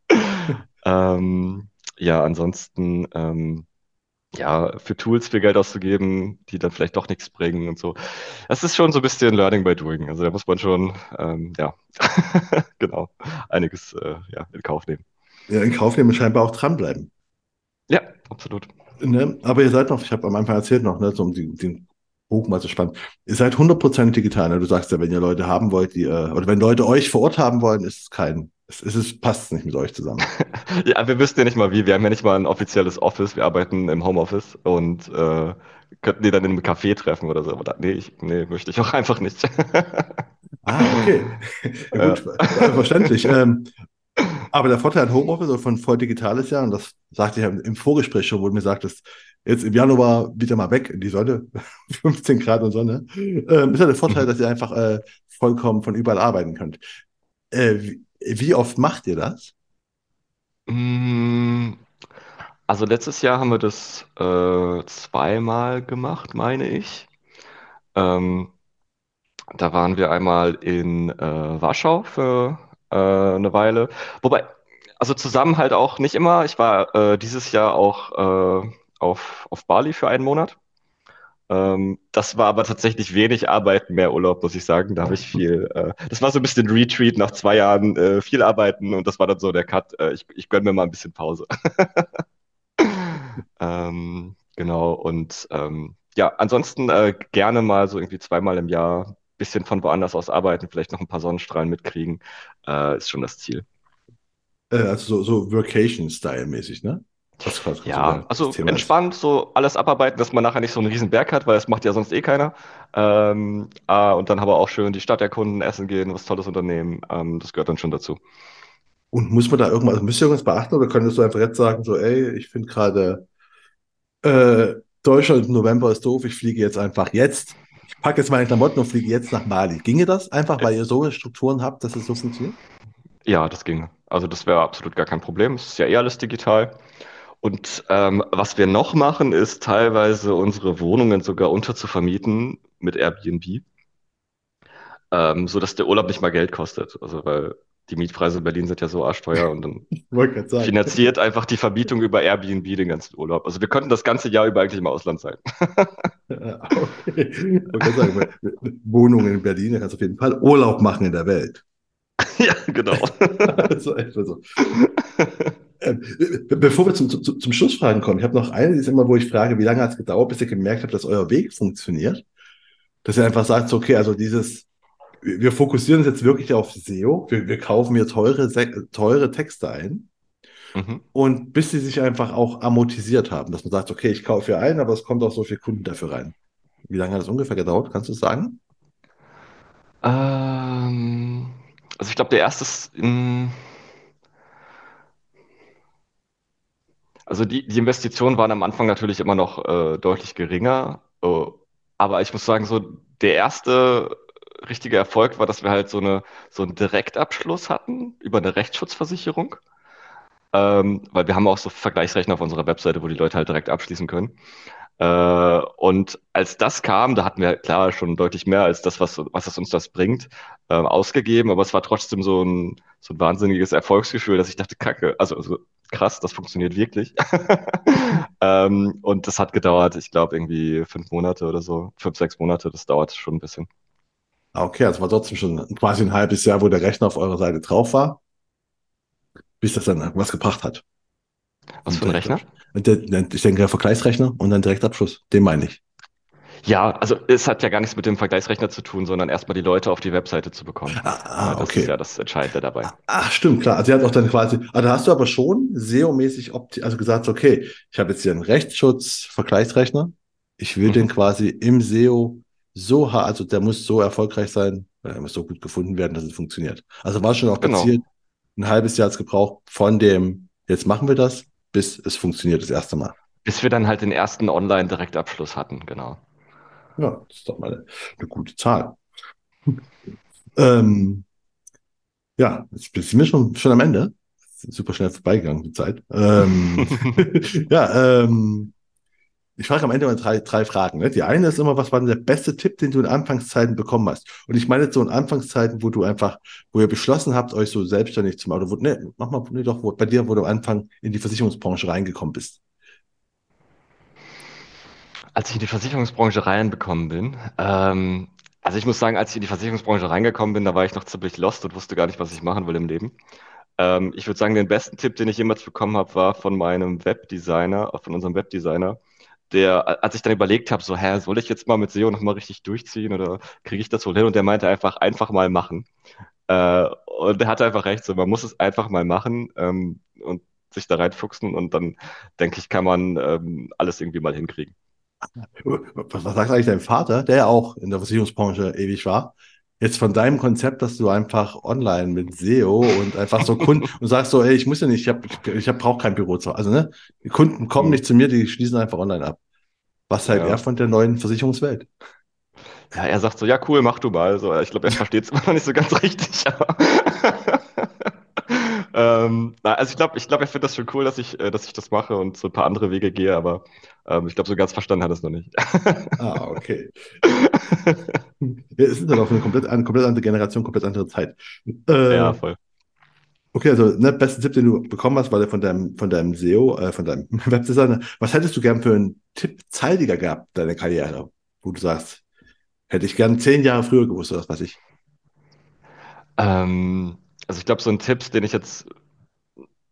ähm, ja, ansonsten, ähm, ja, für Tools viel Geld auszugeben, die dann vielleicht doch nichts bringen und so. Das ist schon so ein bisschen Learning by Doing. Also da muss man schon, ähm, ja, genau, einiges äh, ja, in Kauf nehmen. Ja, in Kauf nehmen und scheinbar auch dranbleiben. Ja, absolut. Ne? Aber ihr seid noch, ich habe am Anfang erzählt noch, ne, so um die, den Bogen so spannend. Ihr seid 100% digital. Ne? Du sagst ja, wenn ihr Leute haben wollt, die, äh, oder wenn Leute euch vor Ort haben wollen, ist es kein, es, es ist, passt nicht mit euch zusammen. ja, wir wüssten ja nicht mal wie. Wir haben ja nicht mal ein offizielles Office. Wir arbeiten im Homeoffice und äh, könnten die dann in einem Café treffen oder so. Aber nee, ich, nee, möchte ich auch einfach nicht. ah, okay. ja, gut, ja. verständlich. Ähm, aber der Vorteil an Homeoffice oder von voll digital ist ja, und das sagte ich ja im Vorgespräch schon, wo du mir sagtest, jetzt im Januar wieder mal weg in die Sonne, 15 Grad und Sonne, ähm, ist ja der Vorteil, dass ihr einfach äh, vollkommen von überall arbeiten könnt. Äh, wie, wie, oft macht ihr das? Mm, also letztes Jahr haben wir das äh, zweimal gemacht, meine ich. Ähm, da waren wir einmal in äh, Warschau für äh, eine Weile. Wobei, also zusammen halt auch nicht immer. Ich war äh, dieses Jahr auch äh, auf, auf Bali für einen Monat. Ähm, das war aber tatsächlich wenig Arbeiten, mehr Urlaub, muss ich sagen. Da habe ich viel. Äh, das war so ein bisschen Retreat nach zwei Jahren äh, viel Arbeiten und das war dann so der Cut. Äh, ich ich gönne mir mal ein bisschen Pause. ähm, genau, und ähm, ja, ansonsten äh, gerne mal so irgendwie zweimal im Jahr bisschen von woanders aus arbeiten, vielleicht noch ein paar Sonnenstrahlen mitkriegen, äh, ist schon das Ziel. Äh, also so, so Vacation-Style-mäßig, ne? Was quasi so Ja, das also Thema ist. entspannt so alles abarbeiten, dass man nachher nicht so einen riesen Berg hat, weil das macht ja sonst eh keiner. Ähm, ah, und dann aber auch schön die Stadt erkunden, essen gehen, was Tolles unternehmen. Ähm, das gehört dann schon dazu. Und muss man da irgendwas, also müsst ihr irgendwas beachten oder könntest du einfach jetzt sagen, so, ey, ich finde gerade äh, Deutschland im November ist doof, ich fliege jetzt einfach jetzt. Ich packe jetzt meine Klamotten und fliege jetzt nach Mali. Ginge das einfach, weil ihr so Strukturen habt, dass es so funktioniert? Ja, das ginge. Also das wäre absolut gar kein Problem. Es ist ja eh alles digital. Und ähm, was wir noch machen, ist teilweise unsere Wohnungen sogar unterzuvermieten mit Airbnb, ähm, sodass der Urlaub nicht mal Geld kostet. Also weil die Mietpreise in Berlin sind ja so arschteuer und dann finanziert einfach die Vermietung über Airbnb den ganzen Urlaub. Also wir könnten das ganze Jahr über eigentlich im Ausland sein. Okay. Sagen, Wohnungen in Berlin, da kannst du auf jeden Fall Urlaub machen in der Welt. Ja, genau. Also echt so. Be- bevor wir zum, zum, zum Schlussfragen kommen, ich habe noch eine, die ist immer, wo ich frage, wie lange hat es gedauert, bis ihr gemerkt habt, dass euer Weg funktioniert? Dass ihr einfach sagt, okay, also dieses, wir fokussieren uns jetzt wirklich auf SEO, wir, wir kaufen hier teure, teure Texte ein Mhm. und bis sie sich einfach auch amortisiert haben, dass man sagt, okay, ich kaufe hier ein, aber es kommt auch so viel Kunden dafür rein. Wie lange hat das ungefähr gedauert, kannst du es sagen? Ähm, also ich glaube, der erste ist, in, also die, die Investitionen waren am Anfang natürlich immer noch äh, deutlich geringer. Äh, aber ich muss sagen, so der erste richtige Erfolg war, dass wir halt so eine, so einen Direktabschluss hatten über eine Rechtsschutzversicherung. Ähm, weil wir haben auch so Vergleichsrechner auf unserer Webseite, wo die Leute halt direkt abschließen können. Äh, und als das kam, da hatten wir klar schon deutlich mehr als das, was, was es uns das bringt, äh, ausgegeben, aber es war trotzdem so ein, so ein wahnsinniges Erfolgsgefühl, dass ich dachte, Kacke, also, also krass, das funktioniert wirklich. ähm, und das hat gedauert, ich glaube, irgendwie fünf Monate oder so, fünf, sechs Monate, das dauert schon ein bisschen. Ah, Okay, also war trotzdem schon quasi ein halbes Jahr, wo der Rechner auf eurer Seite drauf war, bis das dann was gebracht hat. Was für ein Rechner? Der- ich denke, Vergleichsrechner und dann Direktabschluss, den meine ich. Ja, also es hat ja gar nichts mit dem Vergleichsrechner zu tun, sondern erstmal die Leute auf die Webseite zu bekommen. Ah, ah, das ist okay. ja das Entscheidende dabei. Ach, stimmt, klar. Also, sie hat auch dann quasi, ah, da hast du aber schon SEO-mäßig also gesagt, okay, ich habe jetzt hier einen Rechtsschutz-Vergleichsrechner. Ich will den Mhm. quasi im SEO so, ha- also der muss so erfolgreich sein, er muss so gut gefunden werden, dass es funktioniert. Also war schon auch Genau. gezielt, ein halbes Jahr hat es gebraucht von dem, jetzt machen wir das, bis es funktioniert das erste Mal. Bis wir dann halt den ersten Online-Direktabschluss hatten, genau. Ja, das ist doch mal eine, eine gute Zahl. Ähm, ja, jetzt sind wir schon, schon am Ende. Super schnell vorbeigegangen, die Zeit. Ähm, ja, ähm, ich frage am Ende immer drei, drei Fragen. Ne? Die eine ist immer, was war denn der beste Tipp, den du in Anfangszeiten bekommen hast? Und ich meine jetzt so in Anfangszeiten, wo du einfach, wo ihr beschlossen habt, euch so selbstständig zu machen, oder wo, ne, mach mal, nee, doch, wo, bei dir, wo du am Anfang in die Versicherungsbranche reingekommen bist. Als ich in die Versicherungsbranche reinbekommen bin, ähm, also ich muss sagen, als ich in die Versicherungsbranche reingekommen bin, da war ich noch ziemlich lost und wusste gar nicht, was ich machen will im Leben. Ähm, ich würde sagen, den besten Tipp, den ich jemals bekommen habe, war von meinem Webdesigner, von unserem Webdesigner, der, als ich dann überlegt habe, so, hä, soll ich jetzt mal mit SEO nochmal richtig durchziehen oder kriege ich das wohl hin? Und der meinte einfach, einfach mal machen. Äh, und er hatte einfach recht, so, man muss es einfach mal machen ähm, und sich da reinfuchsen und dann, denke ich, kann man ähm, alles irgendwie mal hinkriegen. Was, was sagt eigentlich dein Vater, der ja auch in der Versicherungsbranche ewig war? Jetzt von deinem Konzept, dass du einfach online mit SEO und einfach so Kunden und sagst so, ey, ich muss ja nicht, ich habe, ich hab, brauche kein Büro zu, also ne, die Kunden kommen Hm. nicht zu mir, die schließen einfach online ab. Was halt Ja. er von der neuen Versicherungswelt? Ja, er sagt so, ja, cool, mach du mal. So, ich glaube, er versteht es immer noch nicht so ganz richtig, aber ähm, na, also ich glaube, ich glaube, er findet das schon cool, dass ich, äh, dass ich das mache und so ein paar andere Wege gehe, aber ähm, ich glaube, so ganz verstanden hat er es noch nicht. Ah, okay. Es ist dann auch eine komplett, eine komplett andere Generation, komplett andere Zeit. Äh, Ja, voll. Okay, also ne, bester Tipp, den du bekommen hast, war der von deinem, von deinem SEO, äh, von deinem Webdesigner. Was hättest du gern für einen Tipp zeitiger gehabt, deine Karriere, wo du sagst, hätte ich gern zehn Jahre früher gewusst, oder was weiß ich. Ähm, also ich glaube, so ein Tipp, den ich jetzt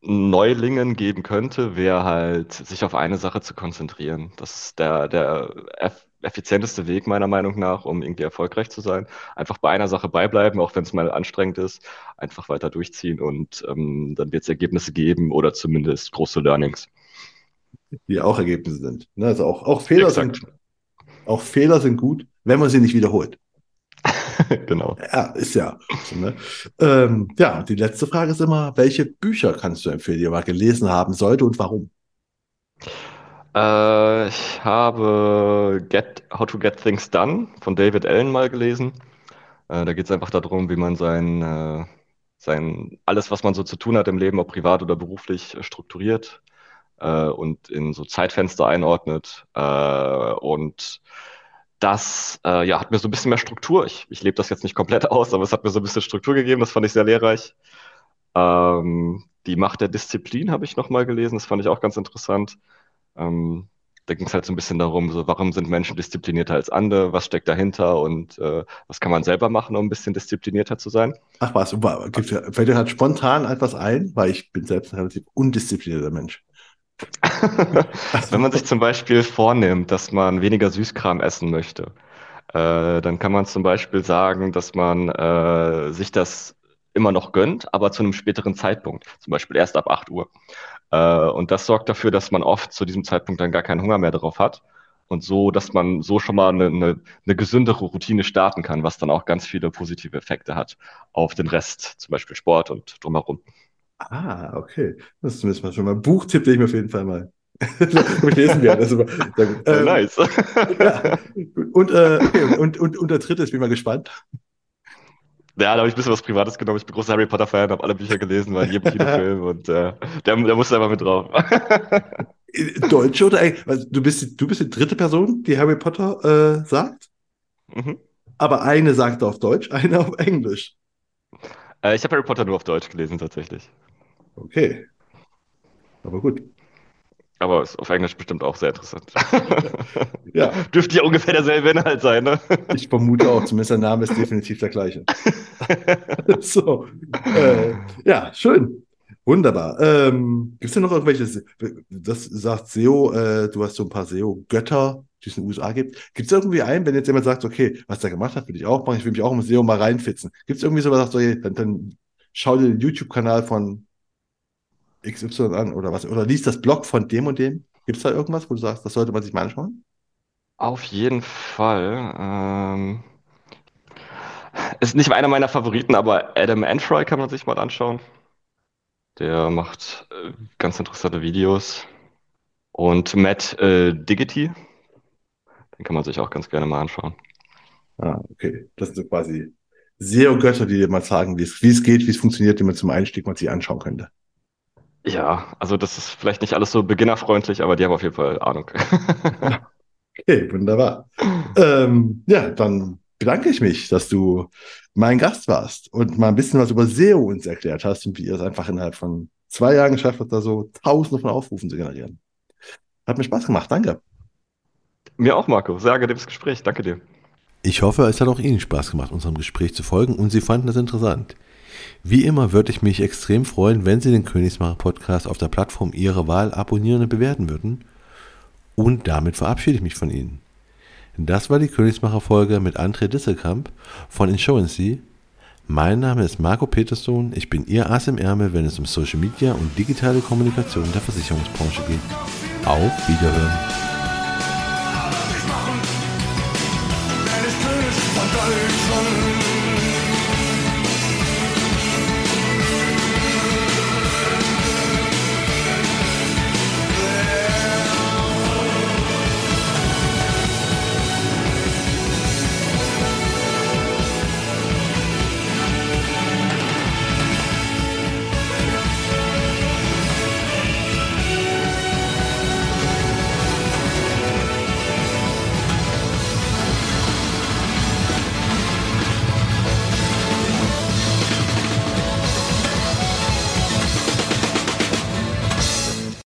Neulingen geben könnte, wäre halt, sich auf eine Sache zu konzentrieren. Das ist der, der eff effizienteste Weg meiner Meinung nach, um irgendwie erfolgreich zu sein. Einfach bei einer Sache beibleiben, auch wenn es mal anstrengend ist, einfach weiter durchziehen und ähm, dann wird es Ergebnisse geben oder zumindest große Learnings. die auch Ergebnisse sind. Ne? Also auch, auch, Fehler sind, auch Fehler sind gut, wenn man sie nicht wiederholt. genau. Ja, ist ja. So, ne? ähm, ja, die letzte Frage ist immer, welche Bücher kannst du empfehlen, die man gelesen haben sollte und warum? Äh, ich habe Get, How to Get Things Done von David Allen mal gelesen. Äh, da geht es einfach darum, wie man sein, äh, sein, alles, was man so zu tun hat im Leben, ob privat oder beruflich, äh, strukturiert äh, und in so Zeitfenster einordnet. Äh, und das äh, ja, hat mir so ein bisschen mehr Struktur. Ich, ich lebe das jetzt nicht komplett aus, aber es hat mir so ein bisschen Struktur gegeben. Das fand ich sehr lehrreich. Ähm, die Macht der Disziplin habe ich nochmal gelesen. Das fand ich auch ganz interessant. Ähm, da ging es halt so ein bisschen darum, so, warum sind Menschen disziplinierter als andere, was steckt dahinter und äh, was kann man selber machen, um ein bisschen disziplinierter zu sein. Ach was, fällt dir halt spontan etwas ein, weil ich bin selbst ein relativ undisziplinierter Mensch. Wenn man sich zum Beispiel vornimmt, dass man weniger Süßkram essen möchte, äh, dann kann man zum Beispiel sagen, dass man äh, sich das immer noch gönnt, aber zu einem späteren Zeitpunkt, zum Beispiel erst ab 8 Uhr. Äh, und das sorgt dafür, dass man oft zu diesem Zeitpunkt dann gar keinen Hunger mehr drauf hat. Und so, dass man so schon mal eine, eine, eine gesündere Routine starten kann, was dann auch ganz viele positive Effekte hat auf den Rest, zum Beispiel Sport und drumherum. Ah, okay. Das ist zumindest mal schon mal ein Buchtipp, den ich mir auf jeden Fall mal lesen werde. Also, ähm, nice. ja. Und, äh, okay. und, und, und der dritte, ich bin mal gespannt. Ja, da habe ich ein bisschen was Privates genommen. Ich bin großer Harry Potter-Fan, habe alle Bücher gelesen, war in jedem Kinofilm und äh, der, der musste einfach mit drauf. Deutsche oder? Also, du, bist, du bist die dritte Person, die Harry Potter äh, sagt. Mhm. Aber eine sagt auf Deutsch, eine auf Englisch. Äh, ich habe Harry Potter nur auf Deutsch gelesen, tatsächlich. Okay. Aber gut. Aber ist auf Englisch bestimmt auch sehr interessant. ja. Dürfte ja ungefähr derselbe Inhalt sein, ne? Ich vermute auch, zumindest der Name ist definitiv der gleiche. so. Äh, ja, schön. Wunderbar. Ähm, Gibt es denn noch irgendwelche, das sagt SEO, äh, du hast so ein paar SEO-Götter, die es in den USA gibt. Gibt es irgendwie einen, wenn jetzt jemand sagt, okay, was der gemacht hat, will ich auch machen, ich will mich auch im SEO mal reinfitzen. Gibt es irgendwie so was, sagt, dann, dann schau dir den YouTube-Kanal von XY an oder was? Oder liest das Blog von dem und dem? Gibt es da irgendwas, wo du sagst, das sollte man sich mal anschauen? Auf jeden Fall. Ähm, ist nicht einer meiner Favoriten, aber Adam Antroy kann man sich mal anschauen. Der macht äh, ganz interessante Videos. Und Matt äh, Diggity, den kann man sich auch ganz gerne mal anschauen. Ah, okay. Das sind so quasi SEO-Götter, die dir mal sagen, wie es geht, wie es funktioniert, die man zum Einstieg mal sich anschauen könnte. Ja, also das ist vielleicht nicht alles so beginnerfreundlich, aber die haben auf jeden Fall Ahnung. okay, wunderbar. ähm, ja, dann bedanke ich mich, dass du mein Gast warst und mal ein bisschen was über SEO uns erklärt hast und wie ihr es einfach innerhalb von zwei Jahren geschafft habt, da so tausende von Aufrufen zu generieren. Hat mir Spaß gemacht, danke. Mir auch, Marco. Sehr angenehmes Gespräch. Danke dir. Ich hoffe, es hat auch Ihnen Spaß gemacht, unserem Gespräch zu folgen und Sie fanden es interessant. Wie immer würde ich mich extrem freuen, wenn Sie den Königsmacher Podcast auf der Plattform Ihrer Wahl abonnieren und bewerten würden. Und damit verabschiede ich mich von Ihnen. Das war die Königsmacher Folge mit André Disselkamp von Insurancy. Mein Name ist Marco Peterson. Ich bin Ihr Ass im Ärmel, wenn es um Social Media und digitale Kommunikation der Versicherungsbranche geht. Auf Wiederhören.